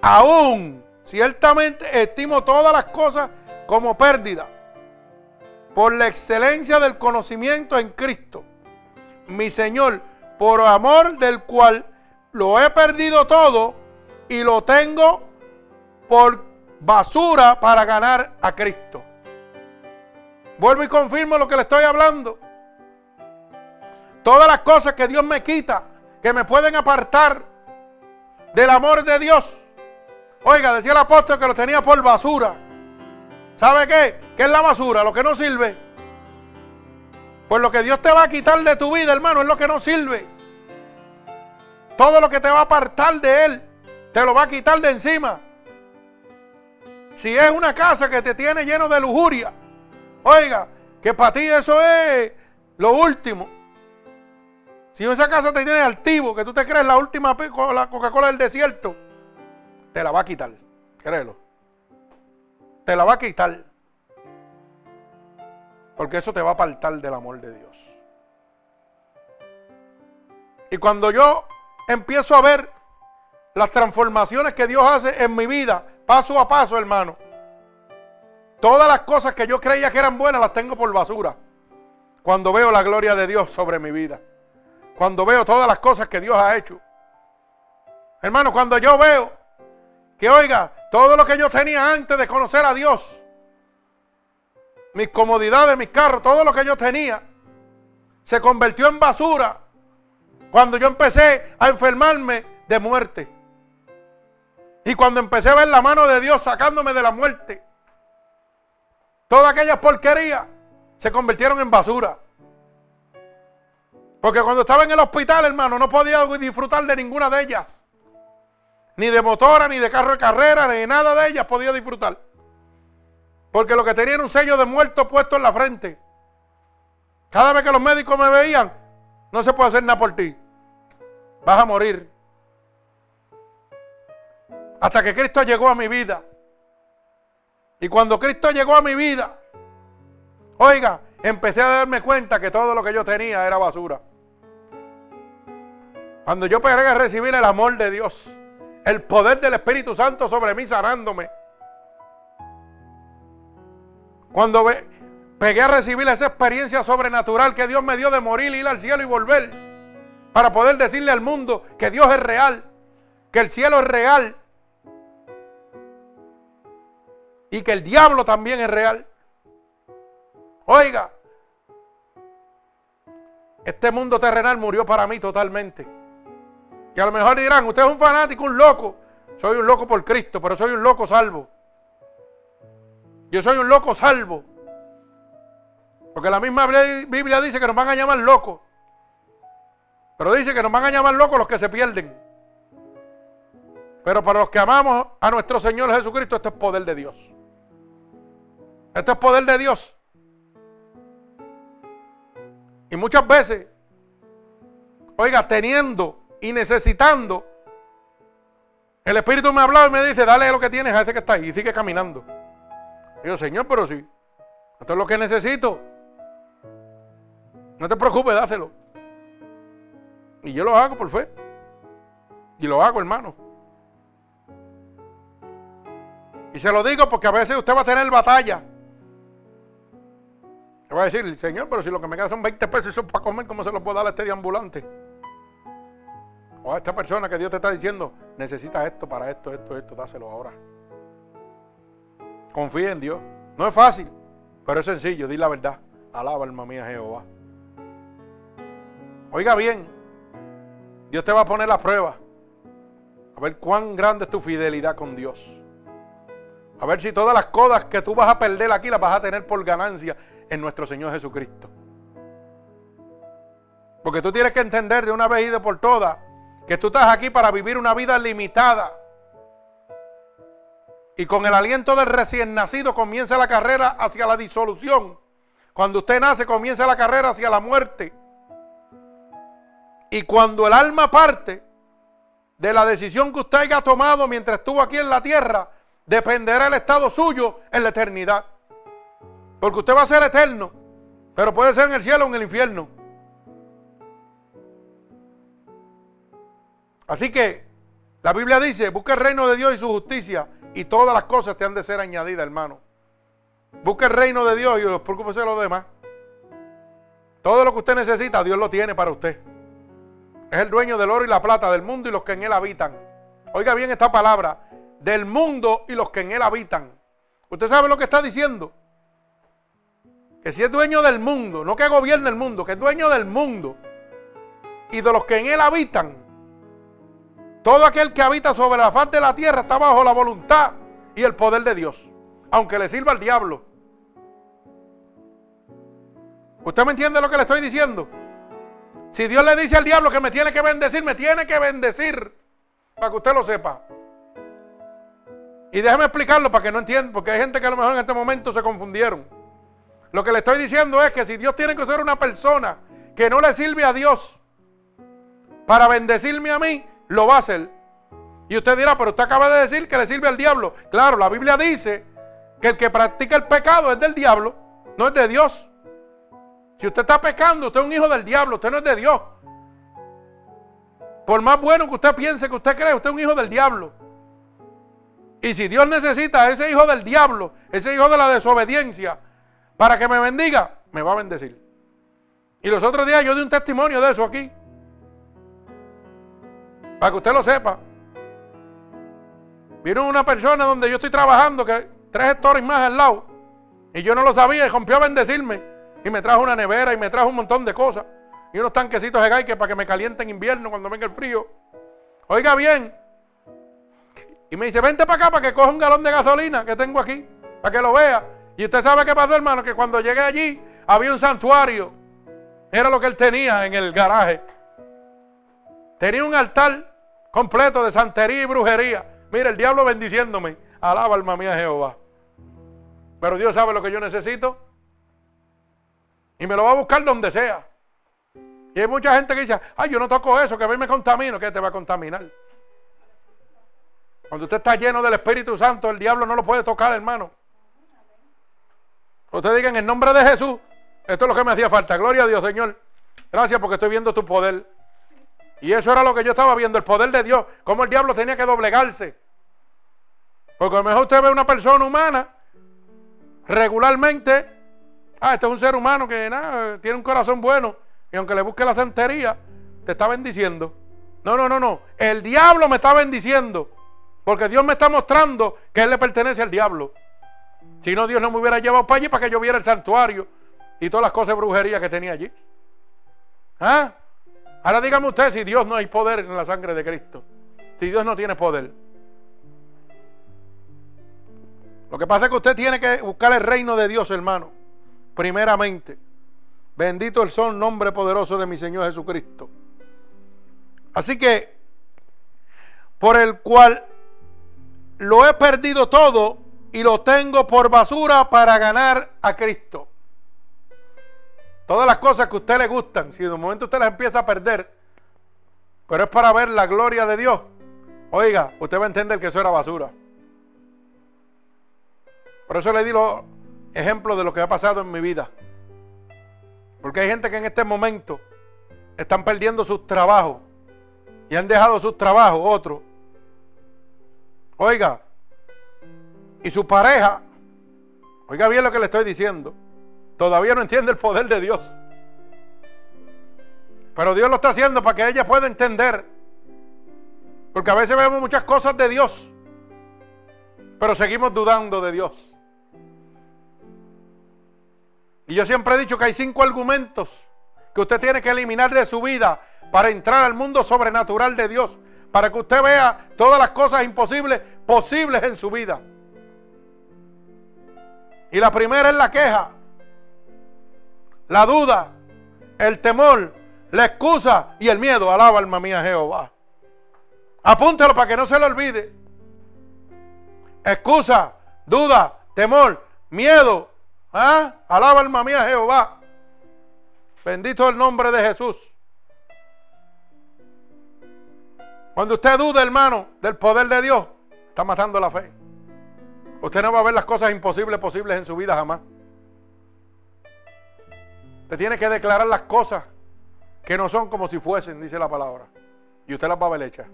aún ciertamente estimo todas las cosas como pérdida por la excelencia del conocimiento en Cristo, mi Señor, por amor del cual lo he perdido todo y lo tengo por basura para ganar a Cristo. Vuelvo y confirmo lo que le estoy hablando. Todas las cosas que Dios me quita, que me pueden apartar del amor de Dios. Oiga, decía el apóstol que lo tenía por basura. ¿Sabe qué? ¿Qué es la basura? Lo que no sirve. Pues lo que Dios te va a quitar de tu vida, hermano, es lo que no sirve. Todo lo que te va a apartar de Él, te lo va a quitar de encima. Si es una casa que te tiene lleno de lujuria, oiga, que para ti eso es lo último. Si esa casa te tiene altivo, que tú te crees la última Coca-Cola del desierto, te la va a quitar. Créelo. Te la va a quitar. Porque eso te va a apartar del amor de Dios. Y cuando yo empiezo a ver las transformaciones que Dios hace en mi vida, paso a paso, hermano, todas las cosas que yo creía que eran buenas las tengo por basura. Cuando veo la gloria de Dios sobre mi vida. Cuando veo todas las cosas que Dios ha hecho. Hermano, cuando yo veo que, oiga, todo lo que yo tenía antes de conocer a Dios, mis comodidades, mis carros, todo lo que yo tenía, se convirtió en basura cuando yo empecé a enfermarme de muerte. Y cuando empecé a ver la mano de Dios sacándome de la muerte, todas aquellas porquerías se convirtieron en basura. Porque cuando estaba en el hospital, hermano, no podía disfrutar de ninguna de ellas. Ni de motora, ni de carro de carrera, ni nada de ellas podía disfrutar. Porque lo que tenía era un sello de muerto puesto en la frente. Cada vez que los médicos me veían, no se puede hacer nada por ti. Vas a morir. Hasta que Cristo llegó a mi vida. Y cuando Cristo llegó a mi vida, oiga, empecé a darme cuenta que todo lo que yo tenía era basura. Cuando yo pegué a recibir el amor de Dios, el poder del Espíritu Santo sobre mí sanándome. Cuando pegué a recibir esa experiencia sobrenatural que Dios me dio de morir, ir al cielo y volver, para poder decirle al mundo que Dios es real, que el cielo es real y que el diablo también es real. Oiga, este mundo terrenal murió para mí totalmente. Y a lo mejor dirán, usted es un fanático, un loco. Soy un loco por Cristo, pero soy un loco salvo. Yo soy un loco salvo. Porque la misma Biblia dice que nos van a llamar locos. Pero dice que nos van a llamar locos los que se pierden. Pero para los que amamos a nuestro Señor Jesucristo, esto es poder de Dios. Esto es poder de Dios. Y muchas veces, oiga, teniendo y necesitando, el Espíritu me ha hablado y me dice, dale lo que tienes a ese que está ahí y sigue caminando. Digo, Señor, pero sí, esto es lo que necesito. No te preocupes, dáselo. Y yo lo hago por fe. Y lo hago, hermano. Y se lo digo porque a veces usted va a tener batalla. Le va a decir, Señor, pero si lo que me queda son 20 pesos y son para comer, ¿cómo se lo puedo dar a este ambulante? O a esta persona que Dios te está diciendo, necesita esto para esto, esto, esto, dáselo ahora. Confía en Dios. No es fácil, pero es sencillo, di la verdad. Alaba alma mía Jehová. Oiga bien, Dios te va a poner la prueba. A ver cuán grande es tu fidelidad con Dios. A ver si todas las codas que tú vas a perder aquí las vas a tener por ganancia en nuestro Señor Jesucristo. Porque tú tienes que entender de una vez y de por todas que tú estás aquí para vivir una vida limitada. Y con el aliento del recién nacido comienza la carrera hacia la disolución. Cuando usted nace comienza la carrera hacia la muerte. Y cuando el alma parte de la decisión que usted haya tomado mientras estuvo aquí en la tierra, dependerá el estado suyo en la eternidad. Porque usted va a ser eterno, pero puede ser en el cielo o en el infierno. Así que la Biblia dice, busca el reino de Dios y su justicia y todas las cosas te han de ser añadidas, hermano. Busca el reino de Dios y os preocúpese de lo demás. Todo lo que usted necesita, Dios lo tiene para usted. Es el dueño del oro y la plata, del mundo y los que en él habitan. Oiga bien esta palabra, del mundo y los que en él habitan. ¿Usted sabe lo que está diciendo? Que si es dueño del mundo, no que gobierne el mundo, que es dueño del mundo y de los que en él habitan, todo aquel que habita sobre la faz de la tierra está bajo la voluntad y el poder de Dios, aunque le sirva al diablo. ¿Usted me entiende lo que le estoy diciendo? Si Dios le dice al diablo que me tiene que bendecir, me tiene que bendecir. Para que usted lo sepa. Y déjeme explicarlo para que no entienda, porque hay gente que a lo mejor en este momento se confundieron. Lo que le estoy diciendo es que si Dios tiene que ser una persona que no le sirve a Dios para bendecirme a mí, lo va a hacer. Y usted dirá, pero usted acaba de decir que le sirve al diablo. Claro, la Biblia dice que el que practica el pecado es del diablo, no es de Dios. Si usted está pecando, usted es un hijo del diablo, usted no es de Dios. Por más bueno que usted piense que usted cree, usted es un hijo del diablo. Y si Dios necesita a ese hijo del diablo, ese hijo de la desobediencia, para que me bendiga, me va a bendecir. Y los otros días yo di un testimonio de eso aquí. Para que usted lo sepa. Vino una persona donde yo estoy trabajando, que tres hectores más al lado. Y yo no lo sabía y rompió a bendecirme. Y me trajo una nevera y me trajo un montón de cosas. Y unos tanquecitos de gaique para que me caliente en invierno cuando venga el frío. Oiga bien. Y me dice, vente para acá para que coja un galón de gasolina que tengo aquí. Para que lo vea. Y usted sabe qué pasó, hermano, que cuando llegué allí había un santuario. Era lo que él tenía en el garaje. Tenía un altar completo de santería y brujería. Mira, el diablo bendiciéndome. Alaba alma mía Jehová. Pero Dios sabe lo que yo necesito. Y me lo va a buscar donde sea. Y hay mucha gente que dice, ay, yo no toco eso, que a mí me contamino. ¿Qué te va a contaminar? Cuando usted está lleno del Espíritu Santo, el diablo no lo puede tocar, hermano. Usted diga en el nombre de Jesús, esto es lo que me hacía falta. Gloria a Dios, Señor. Gracias porque estoy viendo tu poder. Y eso era lo que yo estaba viendo, el poder de Dios. Cómo el diablo tenía que doblegarse. Porque a lo mejor usted ve una persona humana regularmente. Ah, este es un ser humano que nada, tiene un corazón bueno. Y aunque le busque la santería, te está bendiciendo. No, no, no, no. El diablo me está bendiciendo. Porque Dios me está mostrando que Él le pertenece al diablo. Si no, Dios no me hubiera llevado para allí para que yo viera el santuario y todas las cosas de brujería que tenía allí. ¿Ah? Ahora dígame usted si Dios no hay poder en la sangre de Cristo. Si Dios no tiene poder. Lo que pasa es que usted tiene que buscar el reino de Dios, hermano. Primeramente. Bendito el son, nombre poderoso de mi Señor Jesucristo. Así que, por el cual lo he perdido todo y lo tengo por basura para ganar a Cristo. Todas las cosas que a usted le gustan, si de un momento usted las empieza a perder, pero es para ver la gloria de Dios, oiga, usted va a entender que eso era basura. Por eso le di los ejemplos de lo que ha pasado en mi vida. Porque hay gente que en este momento están perdiendo sus trabajos y han dejado sus trabajos otros Oiga, y su pareja, oiga bien lo que le estoy diciendo, todavía no entiende el poder de Dios. Pero Dios lo está haciendo para que ella pueda entender. Porque a veces vemos muchas cosas de Dios, pero seguimos dudando de Dios. Y yo siempre he dicho que hay cinco argumentos que usted tiene que eliminar de su vida para entrar al mundo sobrenatural de Dios para que usted vea todas las cosas imposibles posibles en su vida. Y la primera es la queja, la duda, el temor, la excusa y el miedo. Alaba alma mía Jehová. Apúntelo para que no se le olvide. Excusa, duda, temor, miedo. ¿Ah? Alaba alma mía Jehová. Bendito el nombre de Jesús. Cuando usted duda, hermano, del poder de Dios, está matando la fe. Usted no va a ver las cosas imposibles posibles en su vida jamás. Tiene que declarar las cosas que no son como si fuesen, dice la palabra. Y usted las va a ver hechas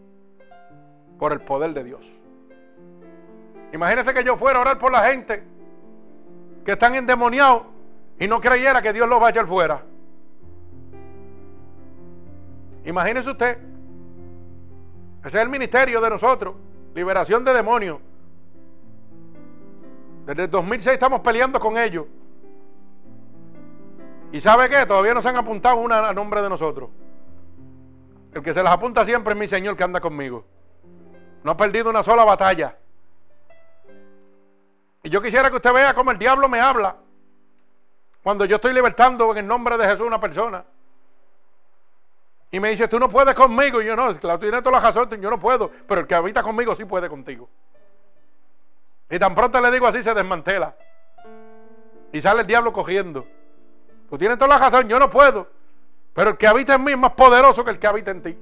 por el poder de Dios. Imagínese que yo fuera a orar por la gente que están endemoniados y no creyera que Dios los va a echar fuera. Imagínese usted ese es el ministerio de nosotros. Liberación de demonios. Desde el 2006 estamos peleando con ellos. ¿Y sabe qué? Todavía no se han apuntado una a nombre de nosotros. El que se las apunta siempre es mi Señor que anda conmigo. No ha perdido una sola batalla. Y yo quisiera que usted vea cómo el diablo me habla cuando yo estoy libertando en el nombre de Jesús una persona. Y me dice, tú no puedes conmigo. Y yo no, claro, tienes toda la razón, yo no puedo. Pero el que habita conmigo sí puede contigo. Y tan pronto le digo así, se desmantela. Y sale el diablo cogiendo. Tú tienes toda la razón, yo no puedo. Pero el que habita en mí es más poderoso que el que habita en ti.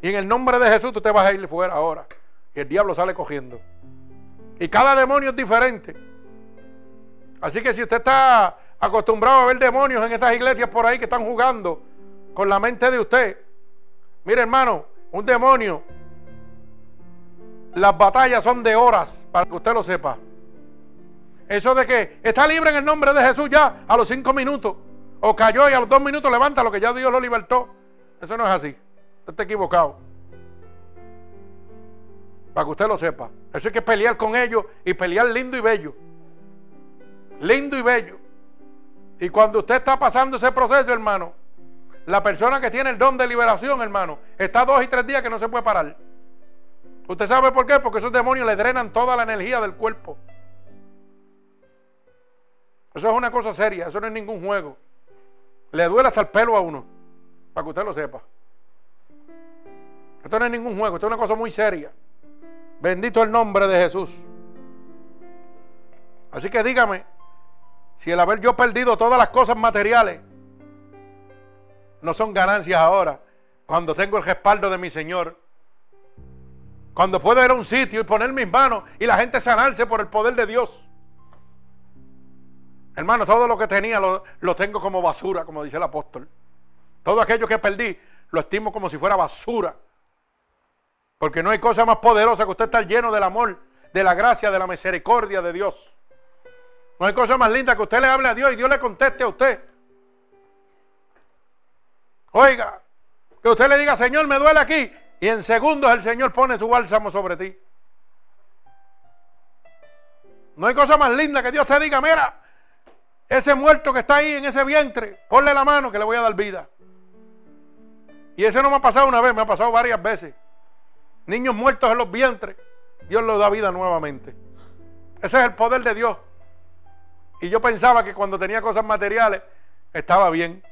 Y en el nombre de Jesús tú te vas a ir fuera ahora. Y el diablo sale cogiendo. Y cada demonio es diferente. Así que si usted está acostumbrado a ver demonios en estas iglesias por ahí que están jugando con la mente de usted. Mire, hermano, un demonio. Las batallas son de horas, para que usted lo sepa. Eso de que está libre en el nombre de Jesús ya a los cinco minutos. O cayó y a los dos minutos levanta lo que ya Dios lo libertó. Eso no es así. Usted está equivocado. Para que usted lo sepa. Eso hay que pelear con ellos y pelear lindo y bello. Lindo y bello. Y cuando usted está pasando ese proceso, hermano, la persona que tiene el don de liberación, hermano, está dos y tres días que no se puede parar. ¿Usted sabe por qué? Porque esos demonios le drenan toda la energía del cuerpo. Eso es una cosa seria, eso no es ningún juego. Le duele hasta el pelo a uno, para que usted lo sepa. Esto no es ningún juego, esto es una cosa muy seria. Bendito el nombre de Jesús. Así que dígame, si el haber yo perdido todas las cosas materiales no son ganancias ahora, cuando tengo el respaldo de mi Señor, cuando puedo ir a un sitio y poner mis manos y la gente sanarse por el poder de Dios. Hermano, todo lo que tenía lo, lo tengo como basura, como dice el apóstol. Todo aquello que perdí lo estimo como si fuera basura. Porque no hay cosa más poderosa que usted estar lleno del amor, de la gracia, de la misericordia de Dios. No hay cosa más linda que usted le hable a Dios y Dios le conteste a usted. Oiga, que usted le diga, Señor, me duele aquí. Y en segundos el Señor pone su bálsamo sobre ti. No hay cosa más linda que Dios te diga, mira, ese muerto que está ahí en ese vientre, ponle la mano que le voy a dar vida. Y ese no me ha pasado una vez, me ha pasado varias veces. Niños muertos en los vientres, Dios los da vida nuevamente. Ese es el poder de Dios. Y yo pensaba que cuando tenía cosas materiales estaba bien.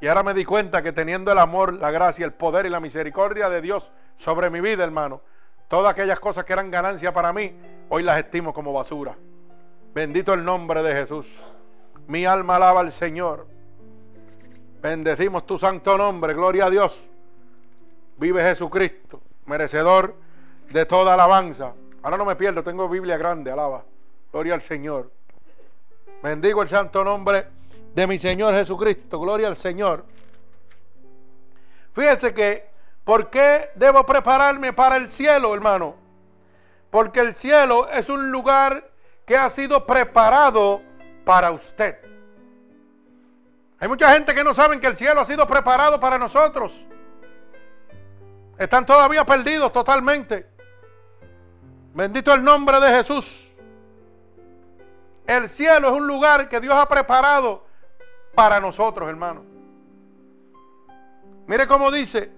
Y ahora me di cuenta que teniendo el amor, la gracia, el poder y la misericordia de Dios sobre mi vida, hermano, todas aquellas cosas que eran ganancia para mí, hoy las estimo como basura. Bendito el nombre de Jesús. Mi alma alaba al Señor. Bendecimos tu santo nombre, gloria a Dios. Vive Jesucristo, merecedor de toda alabanza. Ahora no me pierdo, tengo Biblia grande, alaba. Gloria al Señor. Bendigo el santo nombre de mi Señor Jesucristo. Gloria al Señor. Fíjese que, ¿por qué debo prepararme para el cielo, hermano? Porque el cielo es un lugar que ha sido preparado para usted. Hay mucha gente que no saben que el cielo ha sido preparado para nosotros. Están todavía perdidos totalmente. Bendito el nombre de Jesús. El cielo es un lugar que Dios ha preparado para nosotros, hermano. Mire cómo dice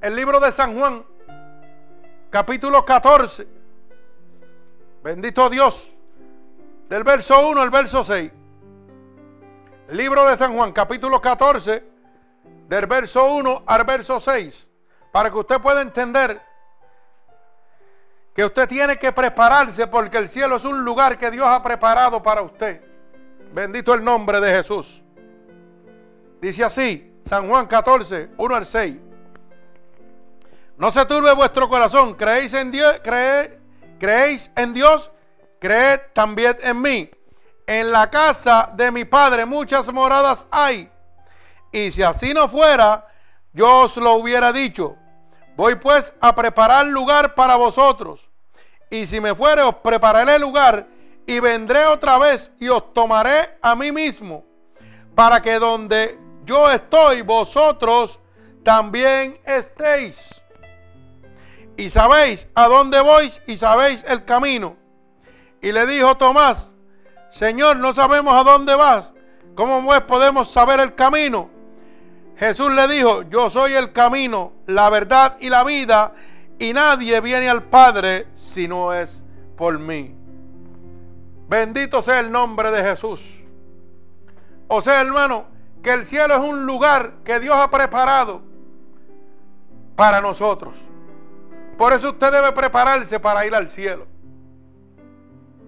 el libro de San Juan, capítulo 14. Bendito Dios. Del verso 1 al verso 6. libro de San Juan, capítulo 14, del verso 1 al verso 6. Para que usted pueda entender que usted tiene que prepararse porque el cielo es un lugar que Dios ha preparado para usted. Bendito el nombre de Jesús. Dice así, San Juan 14, 1 al 6. No se turbe vuestro corazón, creéis en Dios, creéis en Dios, creed también en mí. En la casa de mi Padre muchas moradas hay. Y si así no fuera, yo os lo hubiera dicho. Voy pues a preparar lugar para vosotros. Y si me fuere, os prepararé lugar y vendré otra vez y os tomaré a mí mismo, para que donde yo estoy, vosotros también estéis. Y sabéis a dónde voy y sabéis el camino. Y le dijo Tomás, Señor, no sabemos a dónde vas. ¿Cómo pues podemos saber el camino? Jesús le dijo, yo soy el camino, la verdad y la vida, y nadie viene al Padre si no es por mí. Bendito sea el nombre de Jesús. O sea, hermano, que el cielo es un lugar que Dios ha preparado para nosotros. Por eso usted debe prepararse para ir al cielo.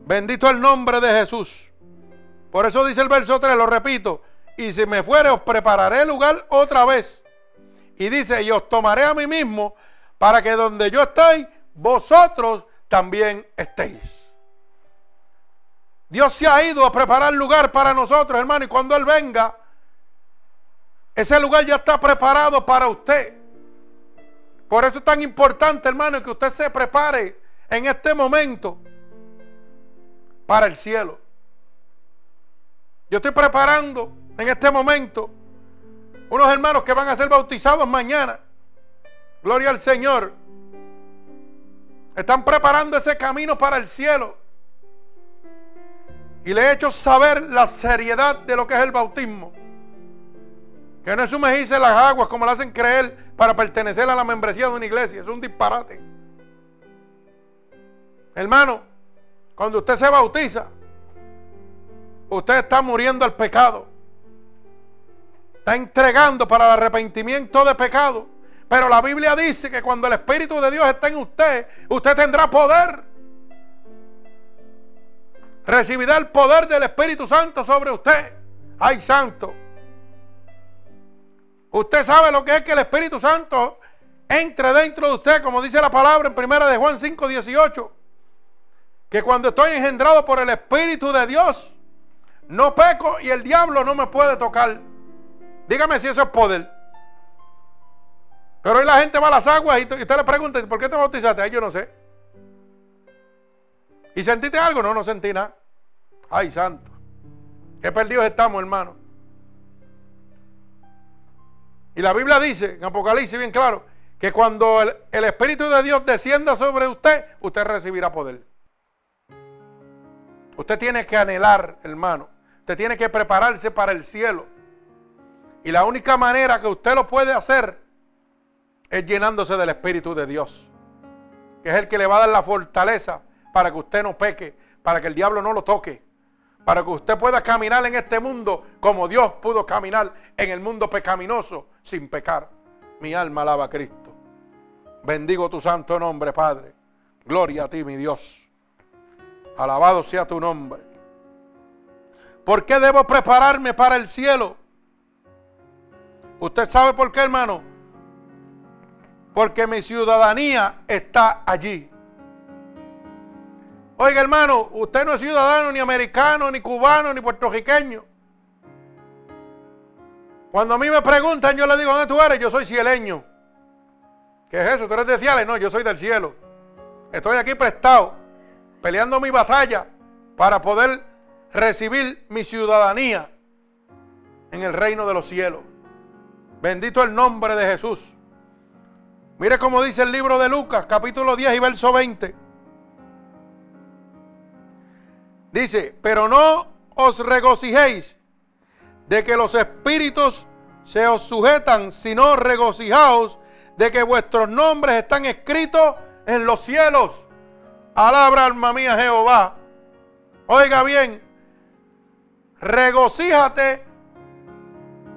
Bendito el nombre de Jesús. Por eso dice el verso 3, lo repito, y si me fuere os prepararé lugar otra vez. Y dice, y os tomaré a mí mismo para que donde yo estoy, vosotros también estéis. Dios se ha ido a preparar lugar para nosotros, hermano, y cuando Él venga, ese lugar ya está preparado para usted. Por eso es tan importante, hermano, que usted se prepare en este momento para el cielo. Yo estoy preparando en este momento unos hermanos que van a ser bautizados mañana. Gloria al Señor. Están preparando ese camino para el cielo. Y le he hecho saber la seriedad de lo que es el bautismo. Que no es sumergirse las aguas como le hacen creer para pertenecer a la membresía de una iglesia. Es un disparate. Hermano, cuando usted se bautiza, usted está muriendo al pecado. Está entregando para el arrepentimiento de pecado Pero la Biblia dice que cuando el Espíritu de Dios está en usted, usted tendrá poder. Recibirá el poder del Espíritu Santo sobre usted. Ay, santo. Usted sabe lo que es que el Espíritu Santo entre dentro de usted, como dice la palabra en primera de Juan 5, 18. Que cuando estoy engendrado por el Espíritu de Dios, no peco y el diablo no me puede tocar. Dígame si eso es poder. Pero hoy la gente va a las aguas y usted le pregunta, ¿por qué te bautizaste? Ay, yo no sé. ¿Y sentiste algo? No, no sentí nada. Ay, santo. Qué perdidos estamos, hermano. Y la Biblia dice, en Apocalipsis bien claro, que cuando el, el, Espíritu de Dios descienda sobre usted, usted recibirá poder. Usted tiene que anhelar, hermano. Usted tiene que prepararse para el cielo. Y la única manera que usted lo puede hacer es llenándose del Espíritu de Dios, que es el que le va a dar la fortaleza para que usted no peque, para que el diablo no lo toque, para que usted pueda caminar en este mundo como Dios pudo caminar en el mundo pecaminoso sin pecar. Mi alma alaba a Cristo. Bendigo tu santo nombre, Padre. Gloria a ti, mi Dios. Alabado sea tu nombre. ¿Por qué debo prepararme para el cielo? ¿Usted sabe por qué, hermano? porque mi ciudadanía está allí. Oiga, hermano, usted no es ciudadano ni americano, ni cubano, ni puertorriqueño. Cuando a mí me preguntan, yo le digo, ¿dónde tú eres? Yo soy cieleño. ¿Qué es eso? ¿Tú eres de Ciales? No, yo soy del cielo. Estoy aquí prestado, peleando mi batalla para poder recibir mi ciudadanía en el reino de los cielos. Bendito el nombre de Jesús. Mire cómo dice el libro de Lucas, capítulo 10 y verso 20. Dice, pero no os regocijéis de que los espíritus se os sujetan, sino regocijaos de que vuestros nombres están escritos en los cielos. Alabra alma mía Jehová. Oiga bien, regocíjate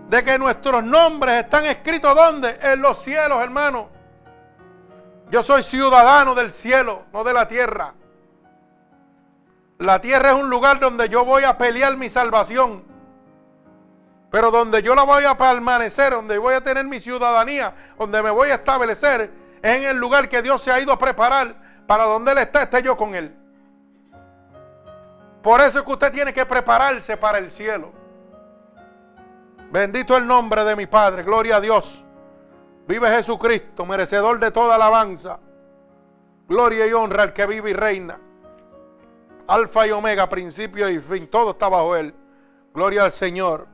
de que nuestros nombres están escritos ¿dónde? En los cielos, hermano. Yo soy ciudadano del cielo, no de la tierra. La tierra es un lugar donde yo voy a pelear mi salvación. Pero donde yo la voy a permanecer, donde voy a tener mi ciudadanía, donde me voy a establecer, es en el lugar que Dios se ha ido a preparar para donde Él está, esté yo con Él. Por eso es que usted tiene que prepararse para el cielo. Bendito el nombre de mi Padre, gloria a Dios. Vive Jesucristo, merecedor de toda alabanza. Gloria y honra al que vive y reina. Alfa y omega, principio y fin, todo está bajo él. Gloria al Señor.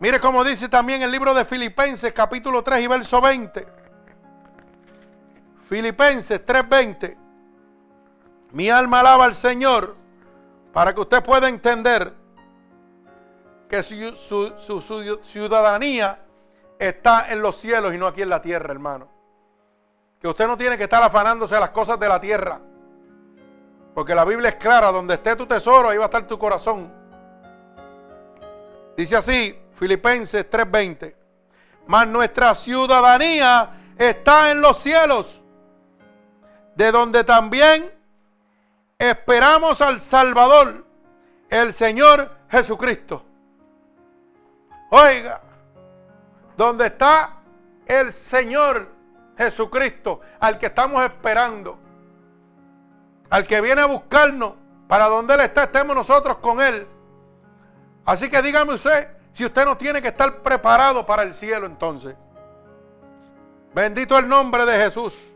Mire cómo dice también el libro de Filipenses, capítulo 3 y verso 20. Filipenses 3:20. Mi alma alaba al Señor para que usted pueda entender que su, ciudadanía está en los cielos y no aquí en la tierra, hermano. Que usted no tiene que estar afanándose de las cosas de la tierra. Porque la Biblia es clara, donde esté tu tesoro, ahí va a estar tu corazón. Dice así, Filipenses 3:20. Mas nuestra ciudadanía está en los cielos, de donde también esperamos al Salvador, el Señor Jesucristo. Oiga, donde está el Señor Jesucristo, al que estamos esperando, al que viene a buscarnos, para donde Él está, estemos nosotros con Él. Así que dígame usted, si usted no tiene que estar preparado para el cielo entonces. Bendito el nombre de Jesús.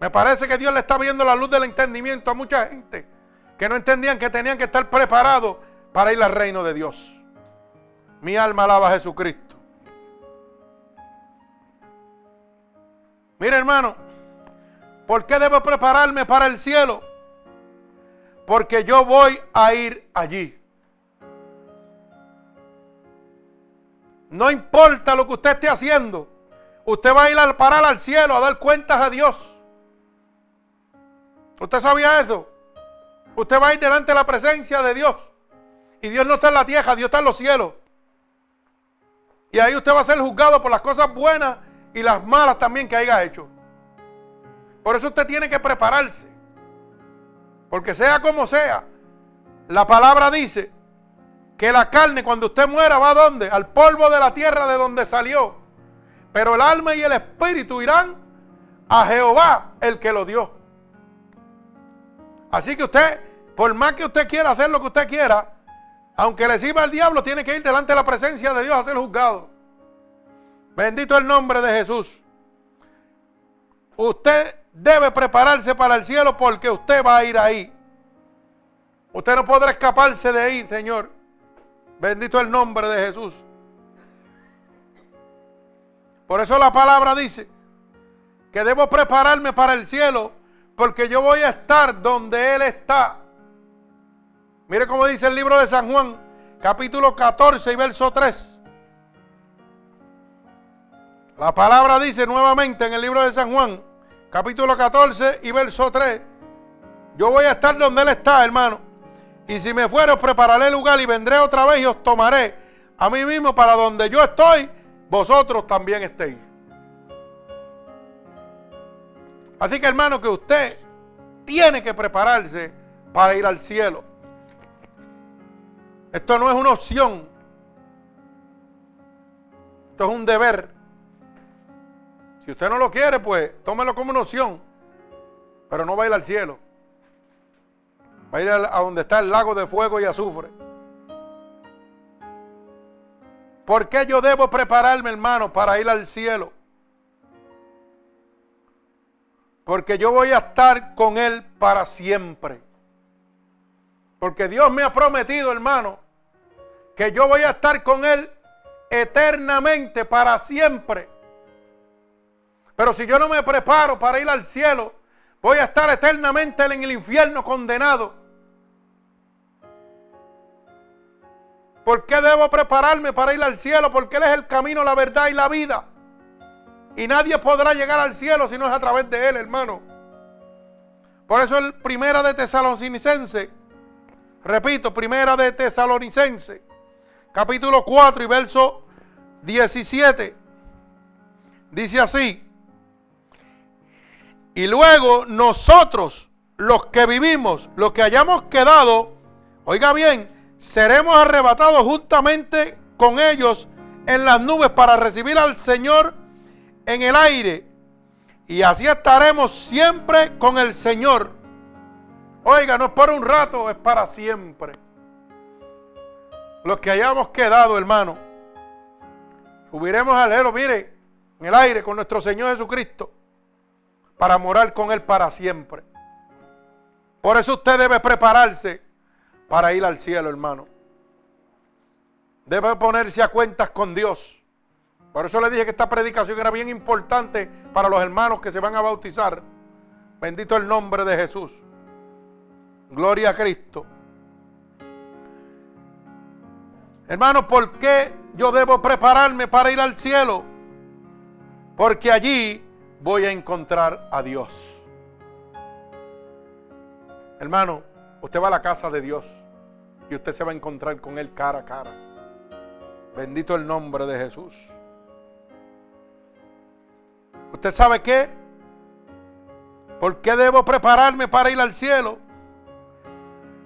Me parece que Dios le está viendo la luz del entendimiento a mucha gente que no entendían que tenían que estar preparados para ir al reino de Dios. Mi alma alaba a Jesucristo. Mire hermano, ¿por qué debo prepararme para el cielo? Porque yo voy a ir allí. No importa lo que usted esté haciendo, usted va a ir al parar al cielo a dar cuentas a Dios. ¿Usted sabía eso? Usted va a ir delante de la presencia de Dios. Y Dios no está en la tierra, Dios está en los cielos. Y ahí usted va a ser juzgado por las cosas buenas y las malas también que haya hecho. Por eso usted tiene que prepararse. Porque sea como sea, la palabra dice que la carne cuando usted muera va a dónde? Al polvo de la tierra de donde salió. Pero el alma y el espíritu irán a Jehová, el que lo dio. Así que usted, por más que usted quiera hacer lo que usted quiera, aunque le sirva al diablo, tiene que ir delante de la presencia de Dios a ser juzgado. Bendito el nombre de Jesús. Usted debe prepararse para el cielo porque usted va a ir ahí. Usted no podrá escaparse de ahí, Señor. Bendito el nombre de Jesús. Por eso la palabra dice que debo prepararme para el cielo porque yo voy a estar donde Él está. Mire cómo dice el libro de San Juan, capítulo 14 y verso 3. La palabra dice nuevamente en el libro de San Juan, capítulo 14 y verso 3. Yo voy a estar donde Él está, hermano. Y si me fuera, os prepararé lugar y vendré otra vez y os tomaré a mí mismo para donde yo estoy, vosotros también estéis. Así que hermano, que usted tiene que prepararse para ir al cielo. Esto no es una opción. Esto es un deber. Si usted no lo quiere, pues tómelo como una opción. Pero no va a ir al cielo. Va a ir a donde está el lago de fuego y azufre. ¿Por qué yo debo prepararme, hermano, para ir al cielo? Porque yo voy a estar con Él para siempre. Porque Dios me ha prometido, hermano, que yo voy a estar con Él eternamente, para siempre. Pero si yo no me preparo para ir al cielo, voy a estar eternamente en el infierno condenado. ¿Por qué debo prepararme para ir al cielo? Porque Él es el camino, la verdad y la vida. Y nadie podrá llegar al cielo si no es a través de Él, hermano. Por eso el primera de Tesalonicense, repito, primera de Tesalonicense, capítulo 4 y verso 17, dice así. Y luego nosotros, los que vivimos, los que hayamos quedado, oiga bien, seremos arrebatados juntamente con ellos en las nubes para recibir al Señor en el aire. Y así estaremos siempre con el Señor. Oiga, no es para un rato, es para siempre. Los que hayamos quedado, hermano, subiremos al cielo, mire, en el aire con nuestro Señor Jesucristo, para morar con Él para siempre. Por eso usted debe prepararse para ir al cielo, hermano. Debe ponerse a cuentas con Dios. Por eso le dije que esta predicación era bien importante para los hermanos que se van a bautizar. Bendito el nombre de Jesús. Gloria a Cristo. Hermano, ¿por qué yo debo prepararme para ir al cielo? Porque allí voy a encontrar a Dios. Hermano, usted va a la casa de Dios y usted se va a encontrar con Él cara a cara. Bendito el nombre de Jesús. ¿Usted sabe qué? ¿Por qué debo prepararme para ir al cielo?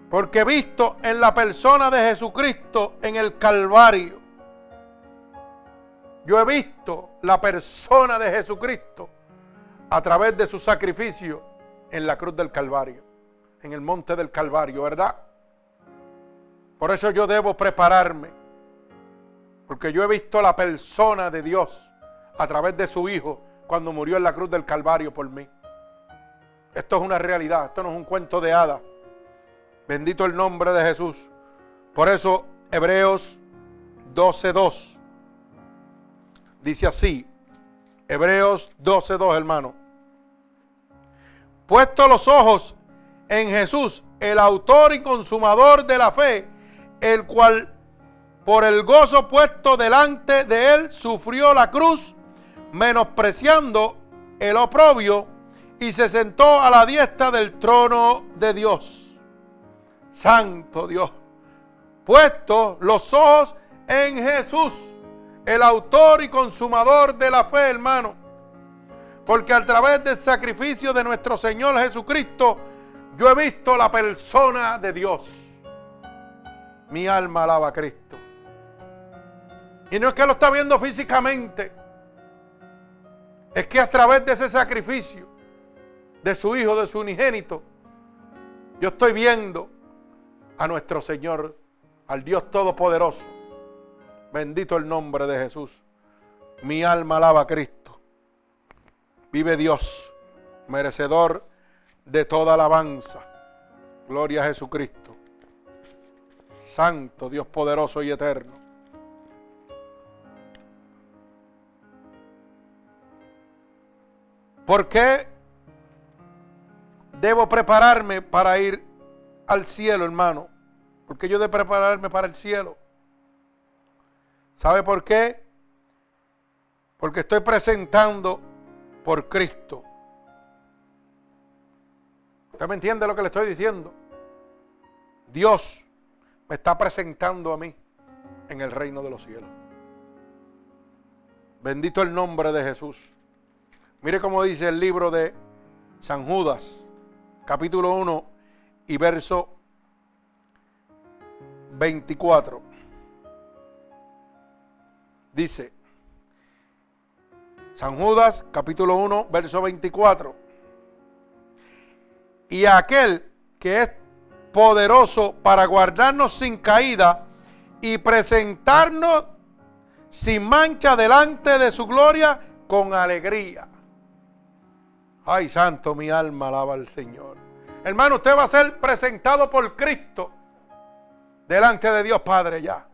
Porque visto en la persona de Jesucristo en el Calvario. Yo he visto la persona de Jesucristo a través de su sacrificio en la cruz del Calvario, en el monte del Calvario, ¿verdad? Por eso yo debo prepararme, porque yo he visto la persona de Dios a través de su Hijo cuando murió en la cruz del Calvario por mí. Esto es una realidad, esto no es un cuento de hada. Bendito el nombre de Jesús. Por eso Hebreos 12.2 dice así, Hebreos 12.2 hermano. Puesto los ojos en Jesús, el autor y consumador de la fe, el cual por el gozo puesto delante de él sufrió la cruz menospreciando el oprobio, y se sentó a la diestra del trono de Dios. Santo Dios. Puesto los ojos en Jesús, el autor y consumador de la fe, hermano. Porque a través del sacrificio de nuestro Señor Jesucristo, yo he visto la persona de Dios. Mi alma alaba a Cristo. Y no es que lo está viendo físicamente. Es que a través de ese sacrificio de su Hijo, de su unigénito, yo estoy viendo a nuestro Señor, al Dios Todopoderoso. Bendito el nombre de Jesús. Mi alma alaba a Cristo. Vive Dios, merecedor de toda alabanza. Gloria a Jesucristo. Santo, Dios poderoso y eterno. ¿Por qué debo prepararme para ir al cielo, hermano? Porque yo de prepararme para el cielo. ¿Sabe por qué? Porque estoy presentando por Cristo. ¿Usted me entiende lo que le estoy diciendo? Dios me está presentando a mí en el reino de los cielos. Bendito el nombre de Jesús. Mire cómo dice el libro de San Judas, capítulo 1 y verso 24. Dice, San Judas, capítulo 1, verso 24. Y aquel que es poderoso para guardarnos sin caída y presentarnos sin mancha delante de su gloria con alegría. Ay, santo, mi alma alaba al Señor. Hermano, usted va a ser presentado por Cristo delante de Dios Padre ya.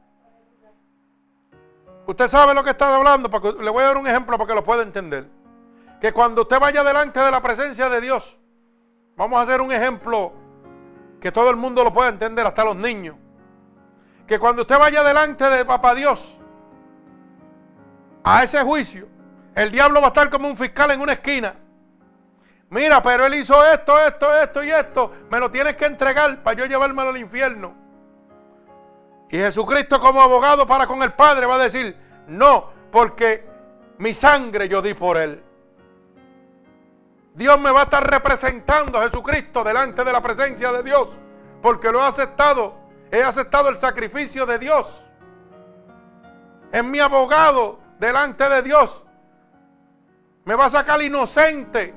Usted sabe lo que está hablando, porque le voy a dar un ejemplo para que lo pueda entender. Que cuando usted vaya delante de la presencia de Dios, vamos a hacer un ejemplo que todo el mundo lo pueda entender, hasta los niños. Que cuando usted vaya delante de Papá Dios, a ese juicio, el diablo va a estar como un fiscal en una esquina. Mira, pero él hizo esto, esto, esto y esto. Me lo tienes que entregar para yo llevármelo al infierno. Y Jesucristo como abogado para con el Padre va a decir, no, porque mi sangre yo di por él. Dios me va a estar representando a Jesucristo delante de la presencia de Dios, porque lo he aceptado, he aceptado el sacrificio de Dios. Es mi abogado delante de Dios. Me va a sacar inocente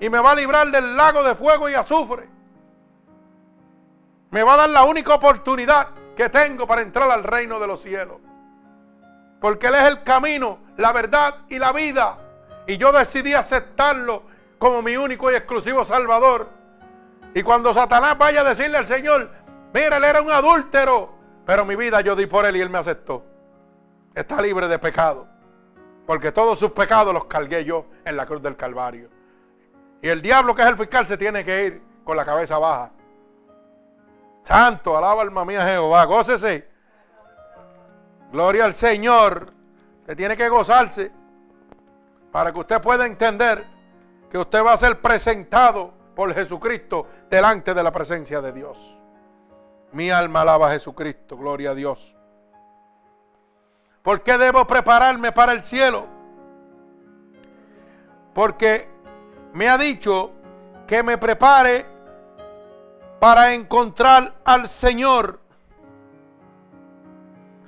y me va a librar del lago de fuego y azufre. Me va a dar la única oportunidad que tengo para entrar al reino de los cielos. Porque Él es el camino, la verdad y la vida. Y yo decidí aceptarlo como mi único y exclusivo Salvador. Y cuando Satanás vaya a decirle al Señor, mira, Él era un adúltero, pero mi vida yo di por Él y Él me aceptó. Está libre de pecado. Porque todos sus pecados los cargué yo en la cruz del Calvario. Y el diablo que es el fiscal se tiene que ir con la cabeza baja. Santo, alaba alma mía Jehová, gócese. Gloria al Señor. Usted tiene que gozarse para que usted pueda entender que usted va a ser presentado por Jesucristo delante de la presencia de Dios. Mi alma alaba a Jesucristo, gloria a Dios. ¿Por qué debo prepararme para el cielo? Porque me ha dicho que me prepare para encontrar al Señor.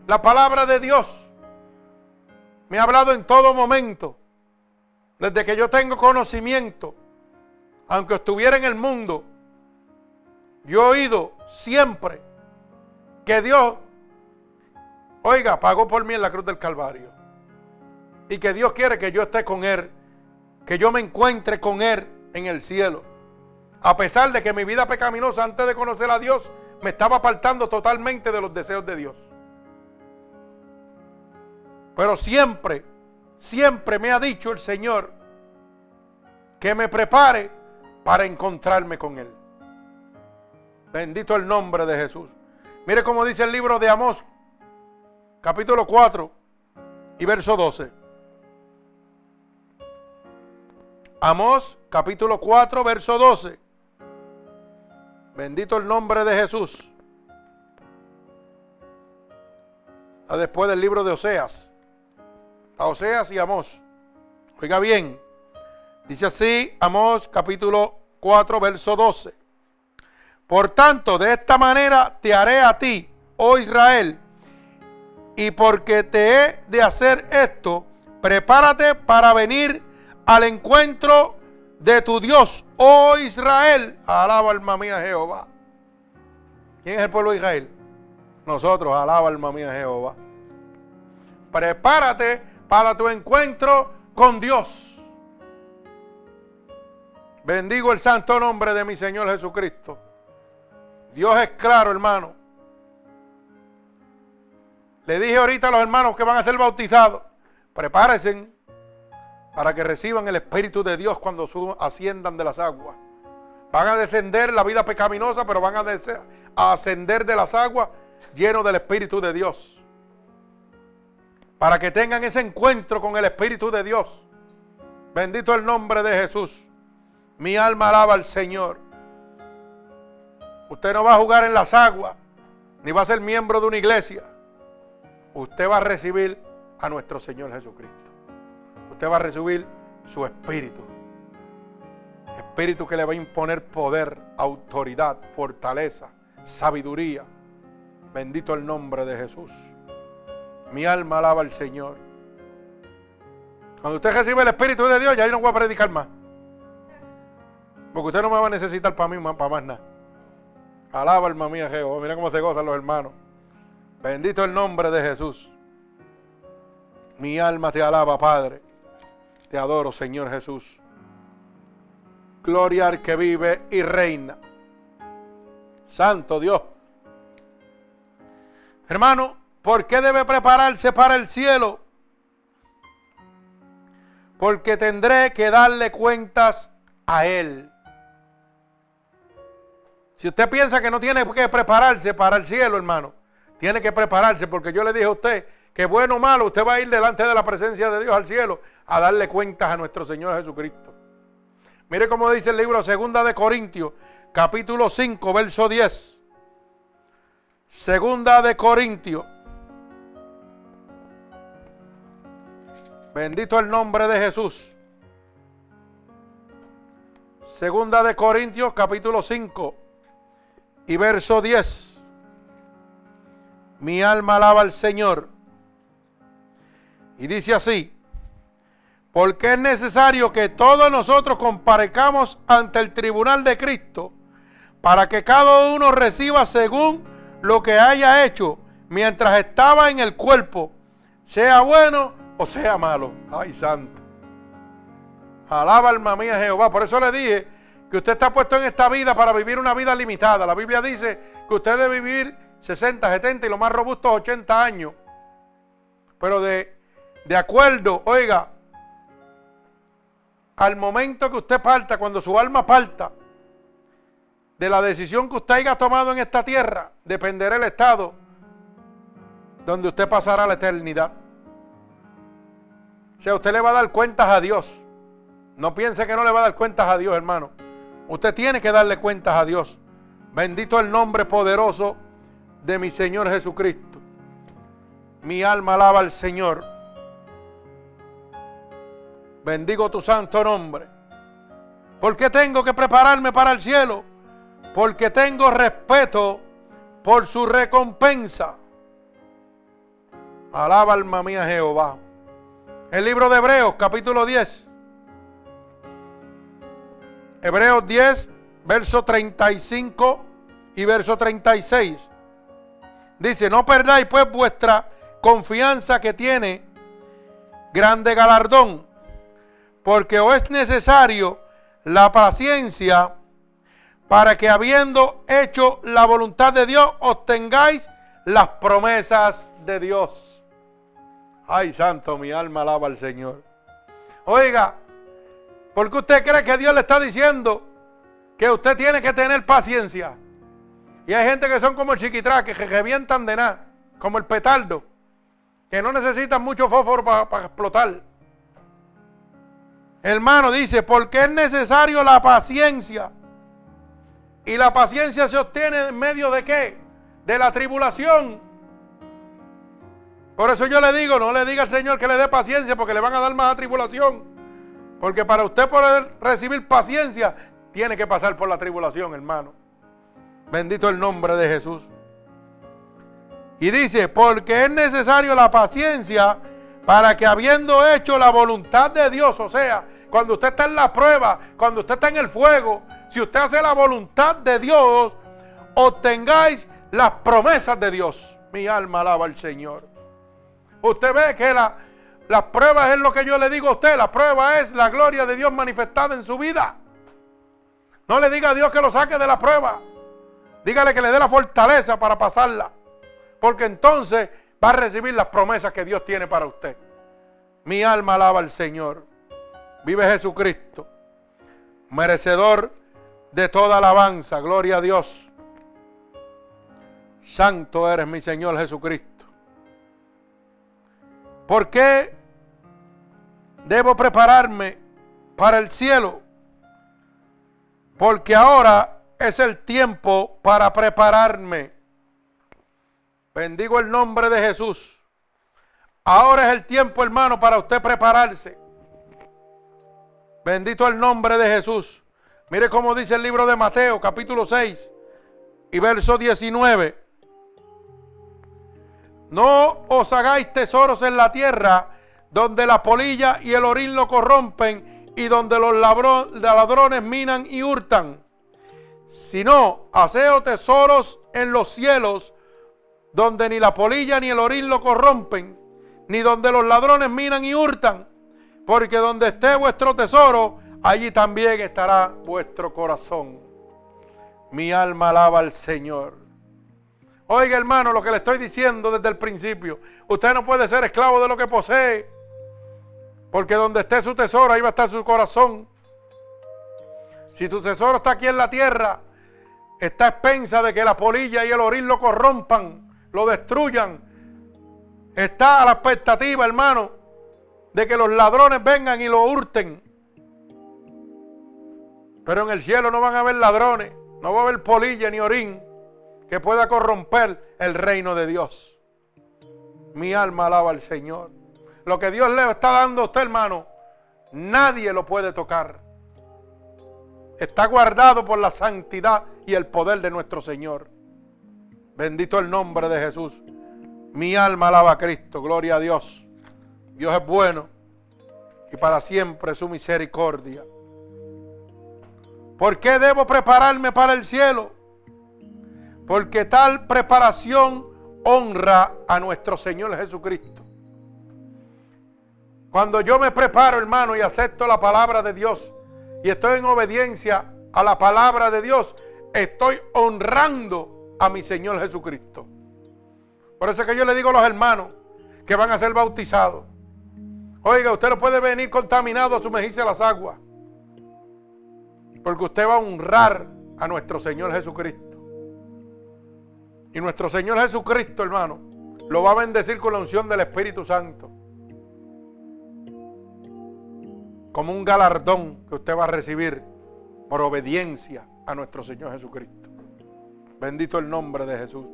La palabra de Dios me ha hablado en todo momento. Desde que yo tengo conocimiento, aunque estuviera en el mundo, yo he oído siempre que Dios Oiga, pagó por mí en la cruz del Calvario. Y que Dios quiere que yo esté con Él. Que yo me encuentre con Él en el cielo. A pesar de que mi vida pecaminosa antes de conocer a Dios me estaba apartando totalmente de los deseos de Dios. Pero siempre, siempre me ha dicho el Señor que me prepare para encontrarme con Él. Bendito el nombre de Jesús. Mire cómo dice el libro de Amós, capítulo 4 y verso 12. Amós, capítulo 4, verso 12. Bendito el nombre de Jesús. Después del libro de Oseas. a Oseas y Amós. Oiga bien, dice así Amós capítulo 4, verso 12. Por tanto, de esta manera te haré a ti, oh Israel, y porque te he de hacer esto, prepárate para venir al encuentro de tu Dios, oh Israel. Alaba alma mía Jehová. ¿Quién es el pueblo de Israel? Nosotros, alaba alma mía Jehová. Prepárate para tu encuentro con Dios. Bendigo el santo nombre de mi Señor Jesucristo. Dios es claro, hermano. Le dije ahorita a los hermanos que van a ser bautizados, prepárense para que reciban el Espíritu de Dios cuando asciendan de las aguas. Van a descender la vida pecaminosa, pero van a, a ascender de las aguas llenos del Espíritu de Dios. Para que tengan ese encuentro con el Espíritu de Dios. Bendito el nombre de Jesús. Mi alma alaba al Señor. Usted no va a jugar en las aguas, ni va a ser miembro de una iglesia. Usted va a recibir a nuestro Señor Jesucristo. Usted va a recibir su espíritu. Espíritu que le va a imponer poder, autoridad, fortaleza, sabiduría. Bendito el nombre de Jesús. Mi alma alaba al Señor. Cuando usted recibe el Espíritu de Dios, ya ahí no voy a predicar más. Porque usted no me va a necesitar para mí, para más nada. Alaba alma mía Jehová. Mira cómo se gozan los hermanos. Bendito el nombre de Jesús. Mi alma te alaba, Padre. Te adoro, Señor Jesús. Gloria al que vive y reina. Santo Dios. Hermano, ¿por qué debe prepararse para el cielo? Porque tendré que darle cuentas a Él. Si usted piensa que no tiene que prepararse para el cielo, hermano, tiene que prepararse porque yo le dije a usted que bueno o malo, usted va a ir delante de la presencia de Dios al cielo a darle cuentas a nuestro Señor Jesucristo. Mire cómo dice el libro Segunda de Corintios, capítulo 5, verso 10. Segunda de Corintios. Bendito el nombre de Jesús. Segunda de Corintios capítulo 5 y verso 10. Mi alma alaba al Señor. Y dice así, porque es necesario que todos nosotros comparezcamos ante el tribunal de Cristo para que cada uno reciba según lo que haya hecho mientras estaba en el cuerpo, sea bueno o sea malo. Ay, santo. Alaba alma mía Jehová. Por eso le dije que usted está puesto en esta vida para vivir una vida limitada. La Biblia dice que usted debe vivir 60, 70 y lo más robusto 80 años. Pero de, de acuerdo, oiga, al momento que usted parta, cuando su alma parta, de la decisión que usted haya tomado en esta tierra, dependerá el estado donde usted pasará la eternidad. O sea, usted le va a dar cuentas a Dios. No piense que no le va a dar cuentas a Dios, hermano. Usted tiene que darle cuentas a Dios. Bendito el nombre poderoso de mi Señor Jesucristo. Mi alma alaba al Señor. Bendigo tu santo nombre. ¿Por qué tengo que prepararme para el cielo? porque tengo respeto por su recompensa. Alaba alma mía Jehová. El libro de Hebreos, capítulo 10. Hebreos 10, verso 35 y verso 36. Dice, no perdáis pues vuestra confianza que tiene grande galardón, porque os es necesario la paciencia para que habiendo hecho la voluntad de Dios, obtengáis las promesas de Dios. Ay, santo, mi alma alaba al Señor. Oiga, ¿por qué usted cree que Dios le está diciendo que usted tiene que tener paciencia? Y hay gente que son como el chiquitrá, que revientan de nada, como el petardo, que no necesitan mucho fósforo para explotar. Hermano dice, porque es necesario la paciencia y la paciencia se obtiene en medio de qué? De la tribulación. Por eso yo le digo, no le diga al Señor que le dé paciencia porque le van a dar más tribulación. Porque para usted poder recibir paciencia, tiene que pasar por la tribulación, hermano. Bendito el nombre de Jesús. Y dice, porque es necesario la paciencia para que habiendo hecho la voluntad de Dios, o sea, cuando usted está en la prueba, cuando usted está en el fuego, si usted hace la voluntad de Dios, obtengáis las promesas de Dios. Mi alma alaba al Señor. Usted ve que la, la prueba es lo que yo le digo a usted, la prueba es la gloria de Dios manifestada en su vida. No le diga a Dios que lo saque de la prueba. Dígale que le dé la fortaleza para pasarla. Porque entonces va a recibir las promesas que Dios tiene para usted. Mi alma alaba al Señor. Vive Jesucristo, merecedor de toda alabanza. Gloria a Dios. Santo eres mi Señor Jesucristo. ¿Por qué debo prepararme para el cielo? Porque ahora es el tiempo para prepararme. Bendigo el nombre de Jesús. Ahora es el tiempo, hermano, para usted prepararse. Bendito el nombre de Jesús. Mire cómo dice el libro de Mateo, capítulo 6 y verso 19. No os hagáis tesoros en la tierra, donde la polilla y el orín lo corrompen y donde los ladrones minan y hurtan. Sino, haceos tesoros en los cielos, donde ni la polilla ni el orín lo corrompen, ni donde los ladrones minan y hurtan, porque donde esté vuestro tesoro, allí también estará vuestro corazón. Mi alma alaba al Señor. Oiga hermano, lo que le estoy diciendo desde el principio, usted no puede ser esclavo de lo que posee, porque donde esté su tesoro, ahí va a estar su corazón. Si tu tesoro está aquí en la tierra, está expensa de que la polilla y el orín lo corrompan lo destruyan. Está a la expectativa, hermano, de que los ladrones vengan y lo hurten. Pero en el cielo no van a haber ladrones, no va a haber polilla ni orín que pueda corromper el reino de Dios. Mi alma alaba al Señor. Lo que Dios le está dando a usted, hermano, nadie lo puede tocar. Está guardado por la santidad y el poder de nuestro Señor. Bendito el nombre de Jesús. Mi alma alaba a Cristo. Gloria a Dios. Dios es bueno y para siempre su misericordia. ¿Por qué debo prepararme para el cielo? Porque tal preparación honra a nuestro Señor Jesucristo. Cuando yo me preparo, hermano, y acepto la palabra de Dios y estoy en obediencia a la palabra de Dios, estoy honrando a mi Señor Jesucristo. Por eso es que yo le digo a los hermanos que van a ser bautizados. Oiga, usted no puede venir contaminado a sumergirse a las aguas. Porque usted va a honrar a nuestro Señor Jesucristo. Y nuestro Señor Jesucristo, hermano, lo va a bendecir con la unción del Espíritu Santo. Como un galardón que usted va a recibir por obediencia a nuestro Señor Jesucristo. Bendito el nombre de Jesús.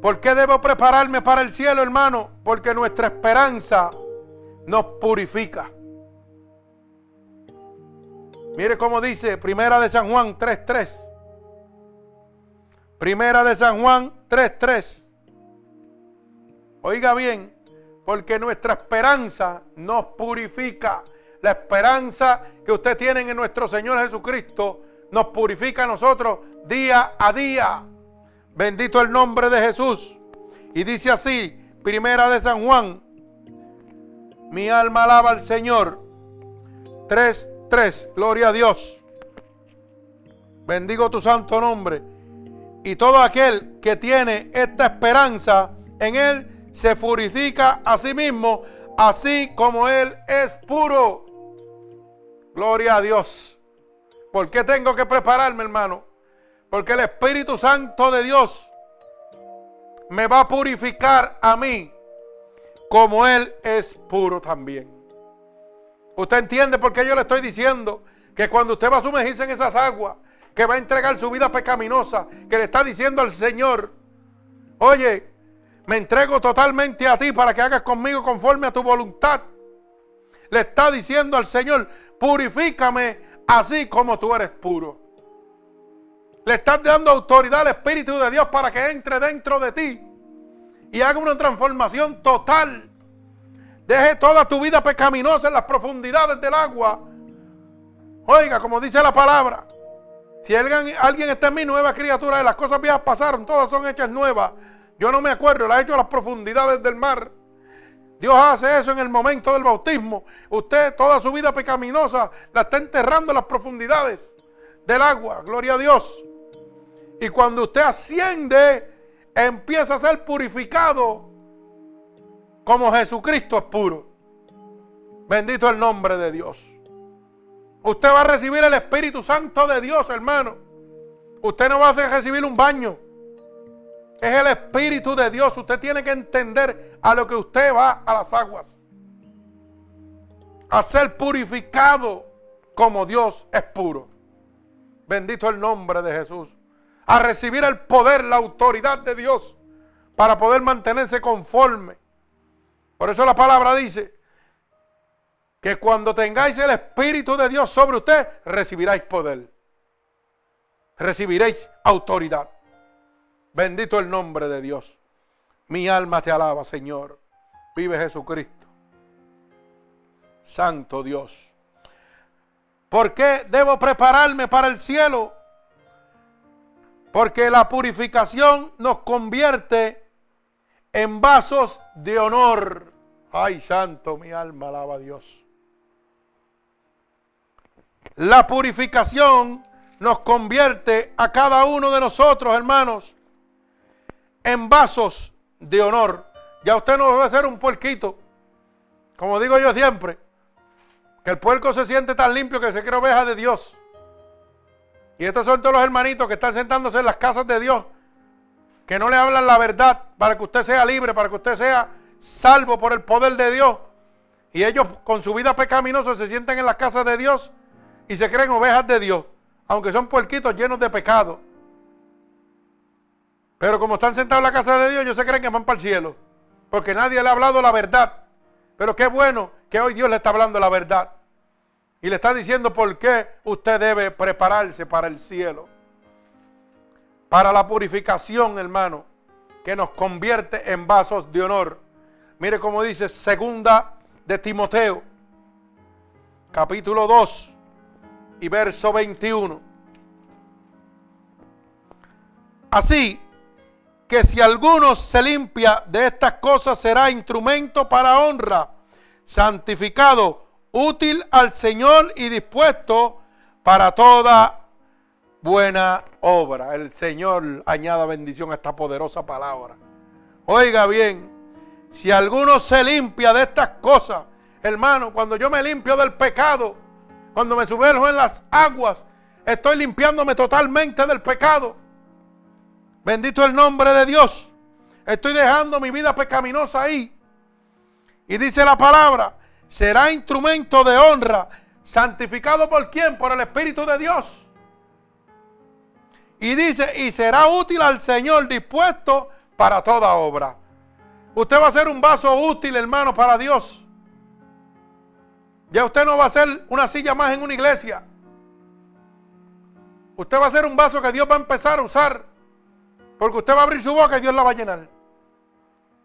¿Por qué debo prepararme para el cielo, hermano? Porque nuestra esperanza nos purifica. Mire cómo dice Primera de San Juan 3.3. Primera de San Juan 3.3. Oiga bien, porque nuestra esperanza nos purifica. La esperanza que usted tiene en nuestro Señor Jesucristo nos purifica a nosotros día a día. Bendito el nombre de Jesús. Y dice así, primera de San Juan, mi alma alaba al Señor. 3, 3, gloria a Dios. Bendigo tu santo nombre. Y todo aquel que tiene esta esperanza en Él se purifica a sí mismo, así como Él es puro. Gloria a Dios. ¿Por qué tengo que prepararme, hermano? Porque el Espíritu Santo de Dios me va a purificar a mí como Él es puro también. ¿Usted entiende por qué yo le estoy diciendo que cuando usted va a sumergirse en esas aguas, que va a entregar su vida pecaminosa, que le está diciendo al Señor, oye, Me entrego totalmente a ti para que hagas conmigo conforme a tu voluntad. Le está diciendo al Señor, purifícame así como tú eres puro. Le estás dando autoridad al Espíritu de Dios para que entre dentro de ti y haga una transformación total. Deje toda tu vida pecaminosa en las profundidades del agua. Oiga, como dice la palabra, si alguien, está en mi nueva criatura y las cosas viejas pasaron, todas son hechas nuevas. Yo no me acuerdo, la ha hecho las profundidades del mar. Dios hace eso en el momento del bautismo. Usted toda su vida pecaminosa la está enterrando en las profundidades del agua. Gloria a Dios. Y cuando usted asciende, empieza a ser purificado como Jesucristo es puro. Bendito el nombre de Dios. Usted va a recibir el Espíritu Santo de Dios, hermano. Usted no va a recibir un baño. Es el Espíritu de Dios. Usted tiene que entender a lo que usted va a las aguas. A ser purificado como Dios es puro. Bendito el nombre de Jesús a recibir el poder, la autoridad de Dios para poder mantenerse conforme. Por eso la palabra dice que cuando tengáis el Espíritu de Dios sobre usted, recibiráis poder. Recibiréis autoridad. Bendito el nombre de Dios. Mi alma te alaba, Señor. Vive Jesucristo. Santo Dios. ¿Por qué debo prepararme para el cielo? Porque la purificación nos convierte en vasos de honor. Ay, santo, mi alma alaba a Dios. La purificación nos convierte a cada uno de nosotros, hermanos, en vasos de honor. Ya usted no a ser un puerquito, como digo yo siempre, que el puerco se siente tan limpio que se cree oveja de Dios. Y estos son todos los hermanitos que están sentándose en las casas de Dios, que no le hablan la verdad para que usted sea libre, para que usted sea salvo por el poder de Dios. Y ellos con su vida pecaminosa se sienten en las casas de Dios y se creen ovejas de Dios, aunque son puerquitos llenos de pecado. Pero como están sentados en la casa de Dios, ellos se creen que van para el cielo, porque nadie le ha hablado la verdad. Pero qué bueno que hoy Dios le está hablando la verdad. Y le está diciendo por qué usted debe prepararse para el cielo. Para la purificación, hermano, que nos convierte en vasos de honor. Mire cómo dice segunda de Timoteo, capítulo 2 y verso 21. Así que si alguno se limpia de estas cosas será instrumento para honra, santificado útil al Señor y dispuesto para toda buena obra. El Señor añada bendición a esta poderosa palabra. Oiga bien, si alguno se limpia de estas cosas, hermano, cuando yo me limpio del pecado, cuando me sumerjo en las aguas, estoy limpiándome totalmente del pecado. Bendito el nombre de Dios. Estoy dejando mi vida pecaminosa ahí. Y dice la palabra, será instrumento de honra, santificado por quién? Por el Espíritu de Dios. Y dice, y será útil al Señor dispuesto para toda obra. Usted va a ser un vaso útil, hermano, para Dios. Ya usted no va a ser una silla más en una iglesia. Usted va a ser un vaso que Dios va a empezar a usar. Porque usted va a abrir su boca y Dios la va a llenar.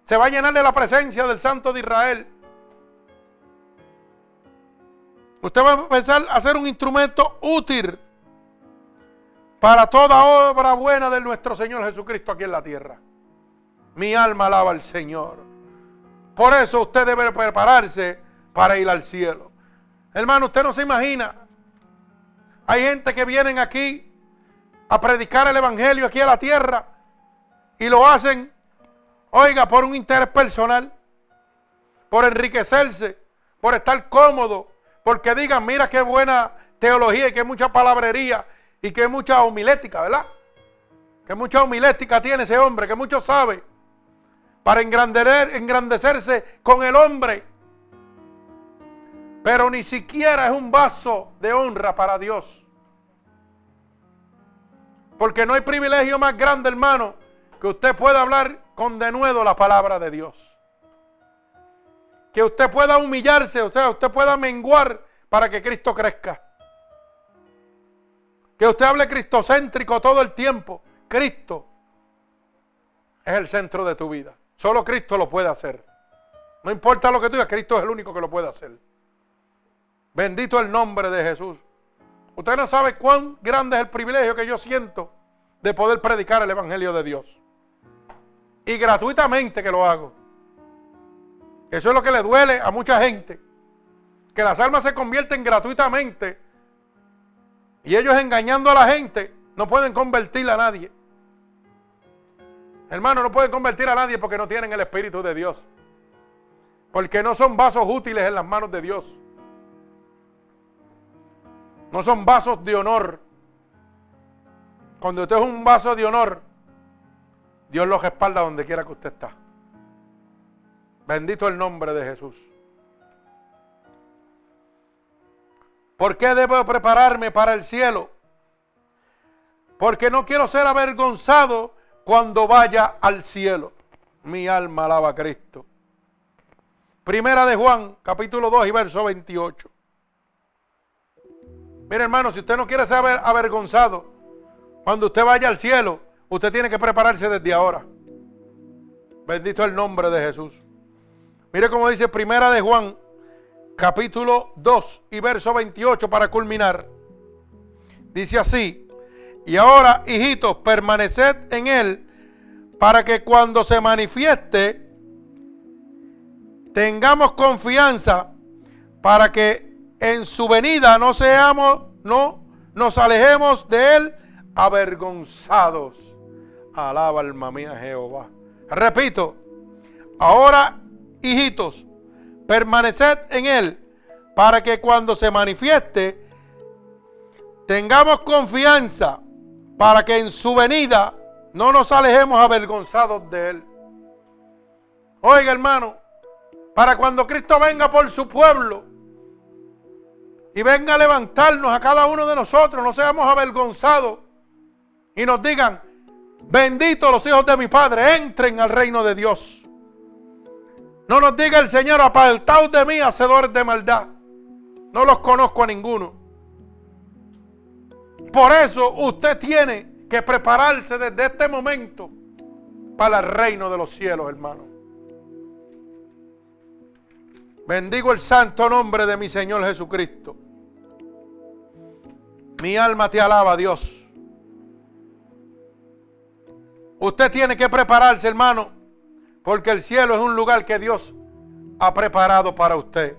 Se va a llenar de la presencia del Santo de Israel. Usted va a pensar a ser un instrumento útil para toda obra buena de nuestro Señor Jesucristo aquí en la tierra. Mi alma alaba al Señor. Por eso usted debe prepararse para ir al cielo. Hermano, usted no se imagina. Hay gente que vienen aquí a predicar el Evangelio aquí a la tierra y lo hacen, oiga, por un interés personal, por enriquecerse, por estar cómodo, porque digan, mira qué buena teología y qué mucha palabrería y qué mucha homilética, ¿verdad? Qué mucha homilética tiene ese hombre, que mucho sabe. Para engrandecerse con el hombre. Pero ni siquiera es un vaso de honra para Dios. Porque no hay privilegio más grande, hermano, que usted pueda hablar con denuedo la palabra de Dios. Que usted pueda humillarse, o sea, usted pueda menguar para que Cristo crezca. Que usted hable cristocéntrico todo el tiempo. Cristo es el centro de tu vida. Solo Cristo lo puede hacer. No importa lo que tú digas, Cristo es el único que lo puede hacer. Bendito el nombre de Jesús. Usted no sabe cuán grande es el privilegio que yo siento de poder predicar el Evangelio de Dios. Y gratuitamente que lo hago. Eso es lo que le duele a mucha gente. Que las almas se convierten gratuitamente. Y ellos engañando a la gente no pueden convertir a nadie. Hermano, no pueden convertir a nadie porque no tienen el Espíritu de Dios. Porque no son vasos útiles en las manos de Dios. No son vasos de honor. Cuando usted es un vaso de honor, Dios los respalda donde quiera que usted está. Bendito el nombre de Jesús. ¿Por qué debo prepararme para el cielo? Porque no quiero ser avergonzado cuando vaya al cielo. Mi alma alaba a Cristo. Primera de Juan, capítulo 2 y verso 28. Mire hermano, si usted no quiere ser avergonzado cuando usted vaya al cielo, usted tiene que prepararse desde ahora. Bendito el nombre de Jesús. Mire cómo dice Primera de Juan, capítulo 2 y verso 28 para culminar. Dice así, y ahora, hijitos, permaneced en él para que cuando se manifieste tengamos confianza para que en su venida no seamos, no nos alejemos de él avergonzados. Alaba alma mía Jehová. Repito, ahora hijitos, permaneced en él para que cuando se manifieste tengamos confianza para que en su venida no nos alejemos avergonzados de él. Oiga hermano, para cuando Cristo venga por su pueblo y venga a levantarnos a cada uno de nosotros, no seamos avergonzados y nos digan, benditos los hijos de mi Padre, entren al reino de Dios. No nos diga el Señor, apartaos de mí, hacedores de maldad. No los conozco a ninguno. Por eso usted tiene que prepararse desde este momento para el reino de los cielos, hermano. Bendigo el santo nombre de mi Señor Jesucristo. Mi alma te alaba, Dios. Usted tiene que prepararse, hermano, porque el cielo es un lugar que Dios ha preparado para usted.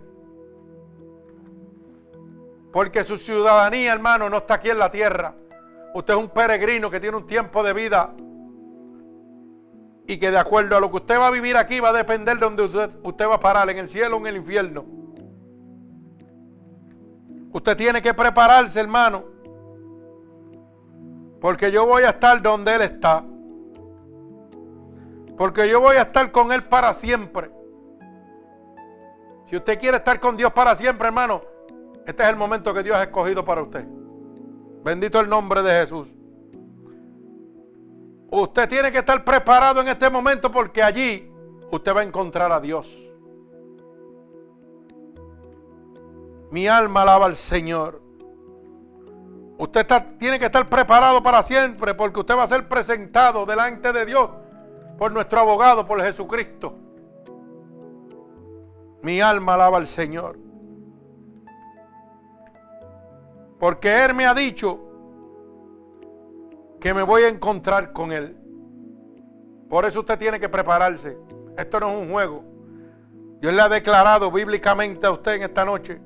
Porque su ciudadanía, hermano, no está aquí en la tierra. Usted es un peregrino que tiene un tiempo de vida y que de acuerdo a lo que usted va a vivir aquí va a depender de donde usted, va a parar, en el cielo o en el infierno. Usted tiene que prepararse, hermano, porque yo voy a estar donde Él está. Porque yo voy a estar con Él para siempre. Si usted quiere estar con Dios para siempre, hermano, este es el momento que Dios ha escogido para usted. Bendito el nombre de Jesús. Usted tiene que estar preparado en este momento porque allí usted va a encontrar a Dios. Mi alma alaba al Señor. Usted tiene que estar preparado para siempre porque usted va a ser presentado delante de Dios por nuestro abogado, por Jesucristo. Mi alma alaba al Señor. Porque Él me ha dicho que me voy a encontrar con Él. Por eso usted tiene que prepararse. Esto no es un juego. Dios le ha declarado bíblicamente a usted en esta noche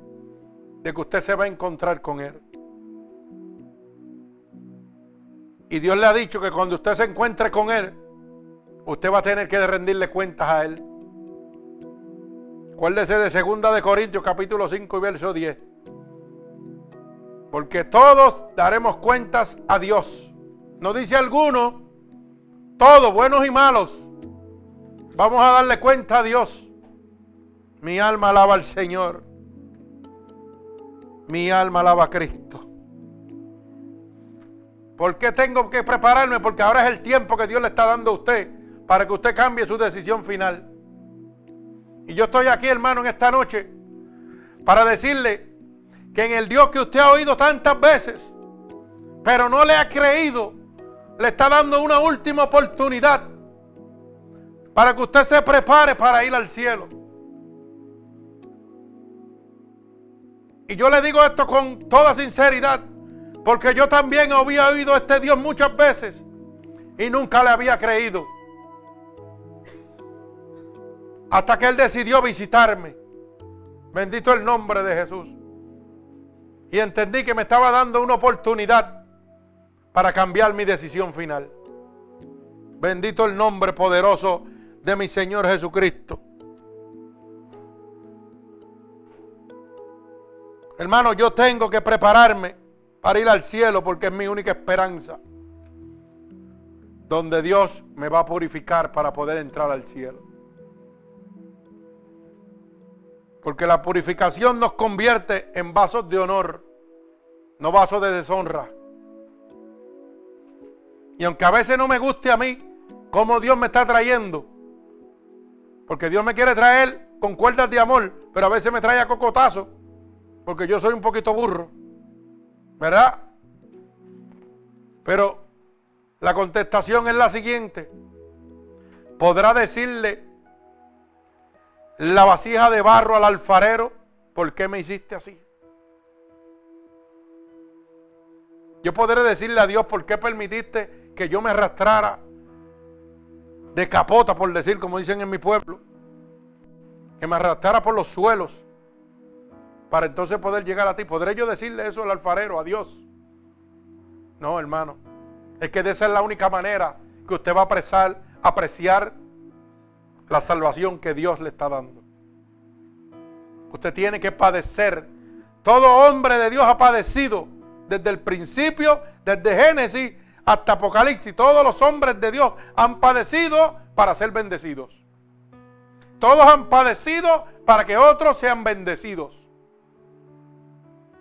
de que usted se va a encontrar con Él. Y Dios le ha dicho que cuando usted se encuentre con Él, usted va a tener que rendirle cuentas a Él. Acuérdese de 2 de Corintios capítulo 5 y verso 10. Porque todos daremos cuentas a Dios. No dice alguno, todos, buenos y malos. Vamos a darle cuenta a Dios. Mi alma alaba al Señor. Mi alma alaba a Cristo. ¿Por qué tengo que prepararme? Porque ahora es el tiempo que Dios le está dando a usted para que usted cambie su decisión final. Y yo estoy aquí, hermano, en esta noche para decirle que en el Dios que usted ha oído tantas veces, pero no le ha creído, le está dando una última oportunidad para que usted se prepare para ir al cielo. Y yo le digo esto con toda sinceridad, porque yo también había oído a este Dios muchas veces y nunca le había creído. Hasta que Él decidió visitarme. Bendito el nombre de Jesús. Y entendí que me estaba dando una oportunidad para cambiar mi decisión final. Bendito el nombre poderoso de mi Señor Jesucristo. Hermano, yo tengo que prepararme para ir al cielo porque es mi única esperanza. Donde Dios me va a purificar para poder entrar al cielo. Porque la purificación nos convierte en vasos de honor, no vasos de deshonra. Y aunque a veces no me guste a mí cómo Dios me está trayendo, porque Dios me quiere traer con cuerdas de amor, pero a veces me trae a cocotazo, porque yo soy un poquito burro, ¿verdad? Pero la contestación es la siguiente. Podrá decirle la vasija de barro al alfarero, ¿por qué me hiciste así? Yo podré decirle a Dios, ¿por qué permitiste que yo me arrastrara de capota, por decir, como dicen en mi pueblo? Que me arrastrara por los suelos para entonces poder llegar a ti. ¿Podré yo decirle eso al alfarero, a Dios? No, hermano. Es que de esa es la única manera que usted va a apreciar, apreciar la salvación que Dios le está dando. Usted tiene que padecer. Todo hombre de Dios ha padecido desde el principio, desde Génesis hasta Apocalipsis. Todos los hombres de Dios han padecido para ser bendecidos. Todos han padecido para que otros sean bendecidos.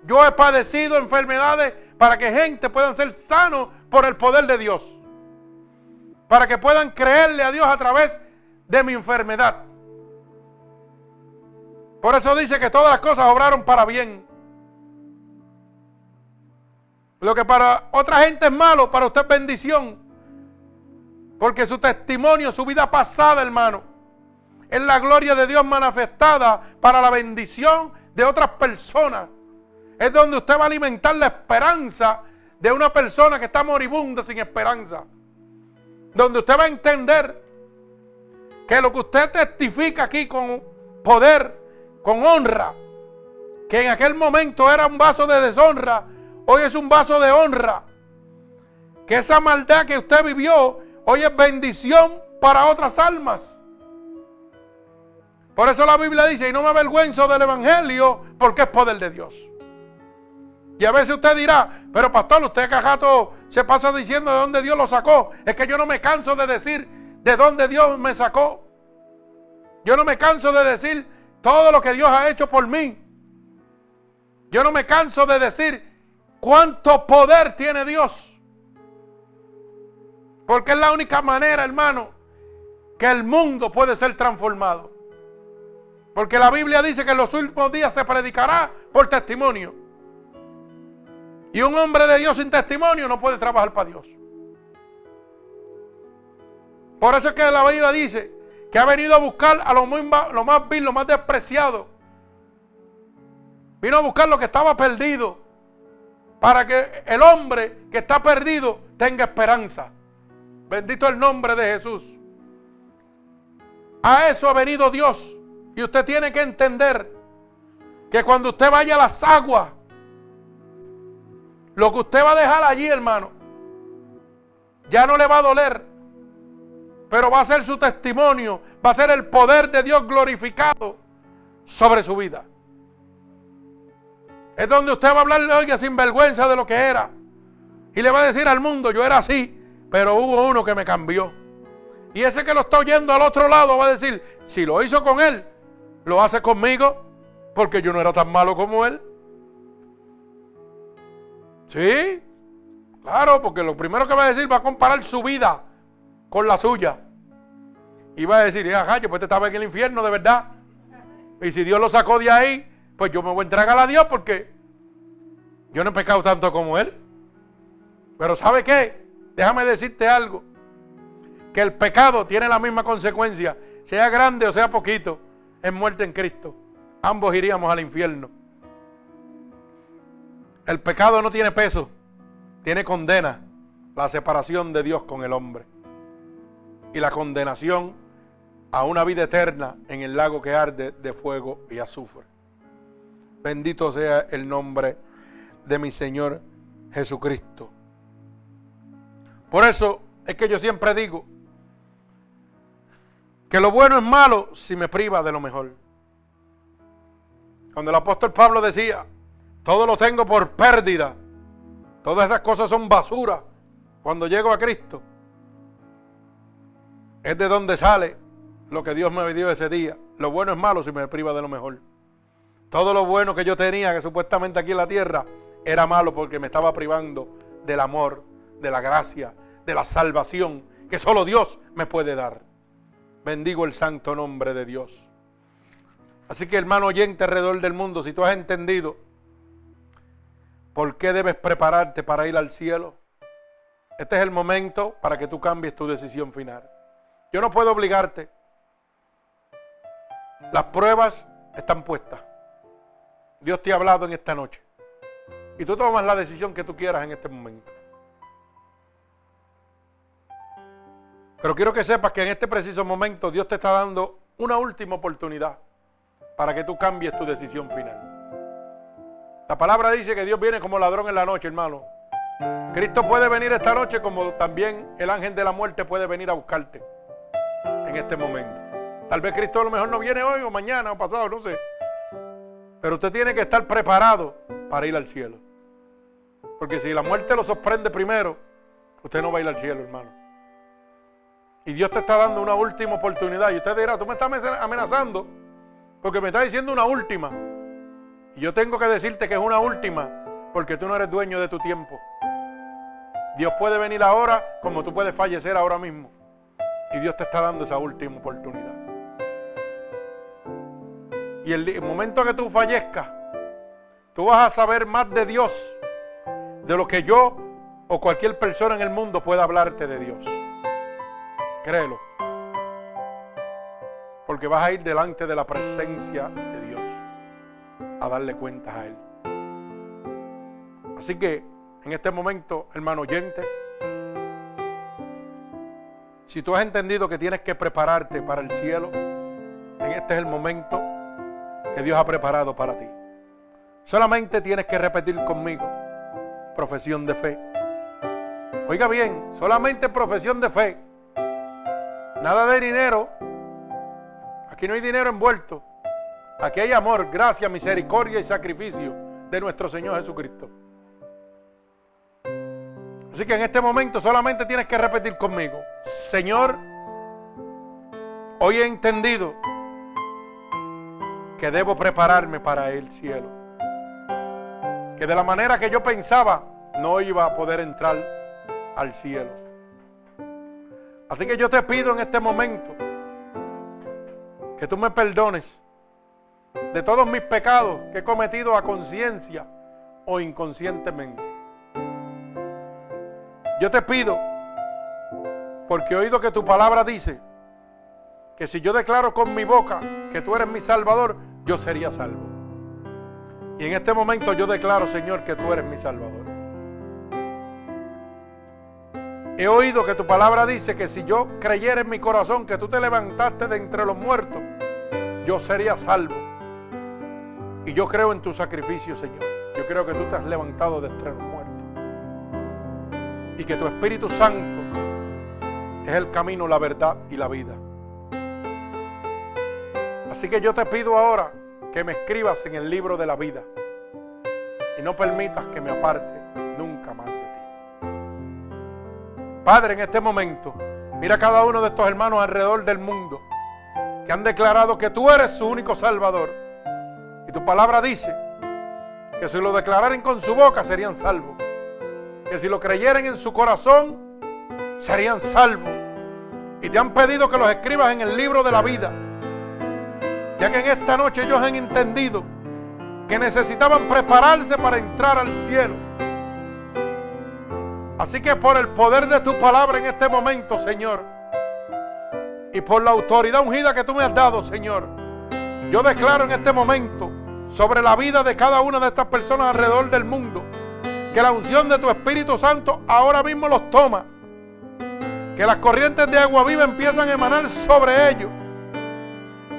Yo he padecido enfermedades para que gente puedan ser sanos por el poder de Dios. Para que puedan creerle a Dios a través de mi enfermedad. Por eso dice que todas las cosas obraron para bien. Lo que para otra gente es malo, para usted es bendición. Porque su testimonio, su vida pasada, hermano, es la gloria de Dios manifestada para la bendición de otras personas. Es donde usted va a alimentar la esperanza de una persona que está moribunda sin esperanza. Donde usted va a entender que lo que usted testifica aquí con poder, con honra, que en aquel momento era un vaso de deshonra, hoy es un vaso de honra. Que esa maldad que usted vivió, hoy es bendición para otras almas. Por eso la Biblia dice, y no me avergüenzo del Evangelio, porque es poder de Dios. Y a veces usted dirá, pero pastor, usted cajato se pasa diciendo de dónde Dios lo sacó. Es que yo no me canso de decir de dónde Dios me sacó. Yo no me canso de decir todo lo que Dios ha hecho por mí. Yo no me canso de decir cuánto poder tiene Dios. Porque es la única manera, hermano, que el mundo puede ser transformado. Porque la Biblia dice que en los últimos días se predicará por testimonio. Y un hombre de Dios sin testimonio no puede trabajar para Dios. Por eso es que la Biblia dice que ha venido a buscar a lo, lo más vil, lo más despreciado. Vino a buscar lo que estaba perdido. Para que el hombre que está perdido tenga esperanza. Bendito el nombre de Jesús. A eso ha venido Dios. Y usted tiene que entender que cuando usted vaya a las aguas, lo que usted va a dejar allí, hermano, ya no le va a doler pero va a ser su testimonio, va a ser el poder de Dios glorificado sobre su vida. Es donde usted va a hablarle, oiga, sin vergüenza de lo que era. Y le va a decir al mundo, yo era así, pero hubo uno que me cambió. Y ese que lo está oyendo al otro lado va a decir, si lo hizo con él, lo hace conmigo, porque yo no era tan malo como él. ¿Sí? Claro, porque lo primero que va a decir va a comparar su vida con la suya. Y va a decir, ajá, yo pues te estaba en el infierno de verdad. Y si Dios lo sacó de ahí, pues yo me voy a entregar a Dios porque yo no he pecado tanto como Él. Pero ¿sabe qué? Déjame decirte algo. Que el pecado tiene la misma consecuencia, sea grande o sea poquito, es muerte en Cristo. Ambos iríamos al infierno. El pecado no tiene peso, tiene condena, la separación de Dios con el hombre. Y la condenación a una vida eterna en el lago que arde de fuego y azufre. Bendito sea el nombre de mi Señor Jesucristo. Por eso es que yo siempre digo que lo bueno es malo si me priva de lo mejor. Cuando el apóstol Pablo decía, todo lo tengo por pérdida, todas esas cosas son basura cuando llego a Cristo, es de donde sale lo que Dios me dio ese día. Lo bueno es malo si me priva de lo mejor. Todo lo bueno que yo tenía, que supuestamente aquí en la tierra, era malo porque me estaba privando del amor, de la gracia, de la salvación que solo Dios me puede dar. Bendigo el santo nombre de Dios. Así que hermano oyente alrededor del mundo, si tú has entendido por qué debes prepararte para ir al cielo, este es el momento para que tú cambies tu decisión final. Yo no puedo obligarte. Las pruebas están puestas. Dios te ha hablado en esta noche. Y tú tomas la decisión que tú quieras en este momento. Pero quiero que sepas que en este preciso momento Dios te está dando una última oportunidad para que tú cambies tu decisión final. La palabra dice que Dios viene como ladrón en la noche, hermano. Cristo puede venir esta noche como también el ángel de la muerte puede venir a buscarte en este momento. Tal vez Cristo a lo mejor no viene hoy o mañana o pasado, no sé. Pero usted tiene que estar preparado para ir al cielo. Porque si la muerte lo sorprende primero, usted no va a ir al cielo, hermano. Y Dios te está dando una última oportunidad. Y usted dirá, tú me estás amenazando porque me estás diciendo una última. Y yo tengo que decirte que es una última porque tú no eres dueño de tu tiempo. Dios puede venir ahora como tú puedes fallecer ahora mismo. Y Dios te está dando esa última oportunidad. Y el, momento que tú fallezcas, tú vas a saber más de Dios de lo que yo o cualquier persona en el mundo pueda hablarte de Dios. Créelo. Porque vas a ir delante de la presencia de Dios a darle cuentas a Él. Así que en este momento, hermano oyente, si tú has entendido que tienes que prepararte para el cielo, en este es el momento que Dios ha preparado para ti. Solamente tienes que repetir conmigo, profesión de fe. Oiga bien, solamente profesión de fe. Nada de dinero. Aquí no hay dinero envuelto. Aquí hay amor, gracia, misericordia y sacrificio de nuestro Señor Jesucristo. Así que en este momento solamente tienes que repetir conmigo, Señor, hoy he entendido que debo prepararme para el cielo. Que de la manera que yo pensaba no iba a poder entrar al cielo. Así que yo te pido en este momento que tú me perdones de todos mis pecados que he cometido a conciencia o inconscientemente. Yo te pido, porque he oído que tu palabra dice, que si yo declaro con mi boca que tú eres mi Salvador, yo sería salvo. Y en este momento yo declaro, Señor, que tú eres mi Salvador. He oído que tu palabra dice que si yo creyera en mi corazón que tú te levantaste de entre los muertos, yo sería salvo. Y yo creo en tu sacrificio, Señor. Yo creo que tú te has levantado de entre los muertos. Y que tu Espíritu Santo es el camino, la verdad y la vida. Así que yo te pido ahora que me escribas en el libro de la vida y no permitas que me aparte nunca más de ti. Padre, en este momento, mira a cada uno de estos hermanos alrededor del mundo que han declarado que tú eres su único Salvador. Y tu palabra dice que si lo declararen con su boca serían salvos. que si lo creyeren en su corazón, serían salvos. Y te han pedido que los escribas en el libro de la vida. Ya que en esta noche ellos han entendido que necesitaban prepararse para entrar al cielo. Así que por el poder de tu palabra en este momento, Señor, y por la autoridad ungida que tú me has dado, Señor, yo declaro en este momento sobre la vida de cada una de estas personas alrededor del mundo, que la unción de tu Espíritu Santo ahora mismo los toma, que las corrientes de agua viva empiezan a emanar sobre ellos,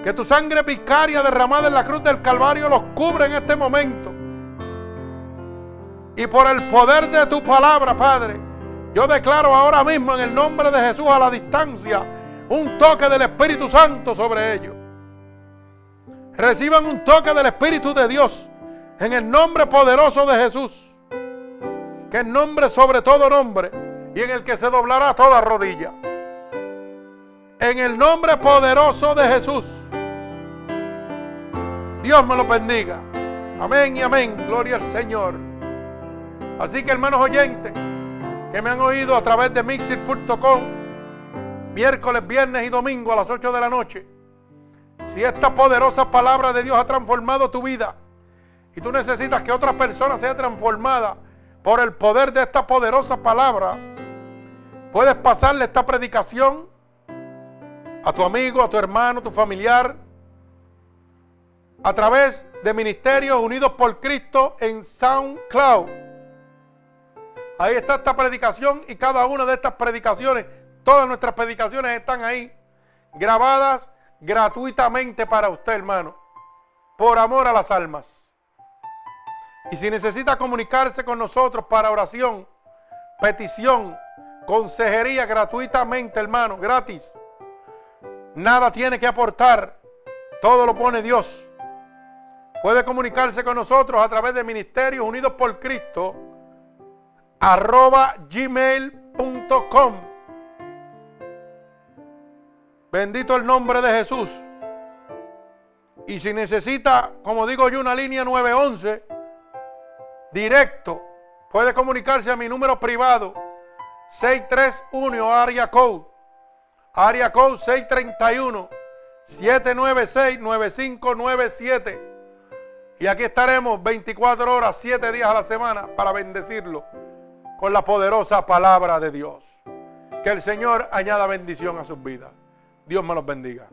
que tu sangre vicaria derramada en la cruz del Calvario los cubre en este momento. Y por el poder de tu palabra, Padre, yo declaro ahora mismo en el nombre de Jesús a la distancia un toque del Espíritu Santo sobre ellos. Reciban un toque del Espíritu de Dios en el nombre poderoso de Jesús, que es nombre sobre todo nombre y en el que se doblará toda rodilla. En el nombre poderoso de Jesús. Dios me lo bendiga. Amén y amén. Gloria al Señor. Así que hermanos oyentes que me han oído a través de mixir.com, miércoles, viernes y domingo a las 8 de la noche. Si esta poderosa palabra de Dios ha transformado tu vida y tú necesitas que otra persona sea transformada por el poder de esta poderosa palabra, puedes pasarle esta predicación a tu amigo, a tu hermano, a tu familiar, a través de Ministerios Unidos por Cristo en SoundCloud. Ahí está esta predicación y cada una de estas predicaciones, todas nuestras predicaciones están ahí, grabadas gratuitamente para usted, hermano, por amor a las almas. Y si necesita comunicarse con nosotros para oración, petición, consejería gratuitamente, hermano, gratis. Nada tiene que aportar, todo lo pone Dios. Puede comunicarse con nosotros a través de Ministerios Unidos por Cristo, arroba gmail.com. Bendito el nombre de Jesús. Y si necesita, como digo yo, una línea 911, directo, puede comunicarse a mi número privado, 631 área code, área code 631 796 9597. Y aquí estaremos 24 horas, 7 días a la semana para bendecirlo con la poderosa palabra de Dios. Que el Señor añada bendición a sus vidas. Dios me los bendiga.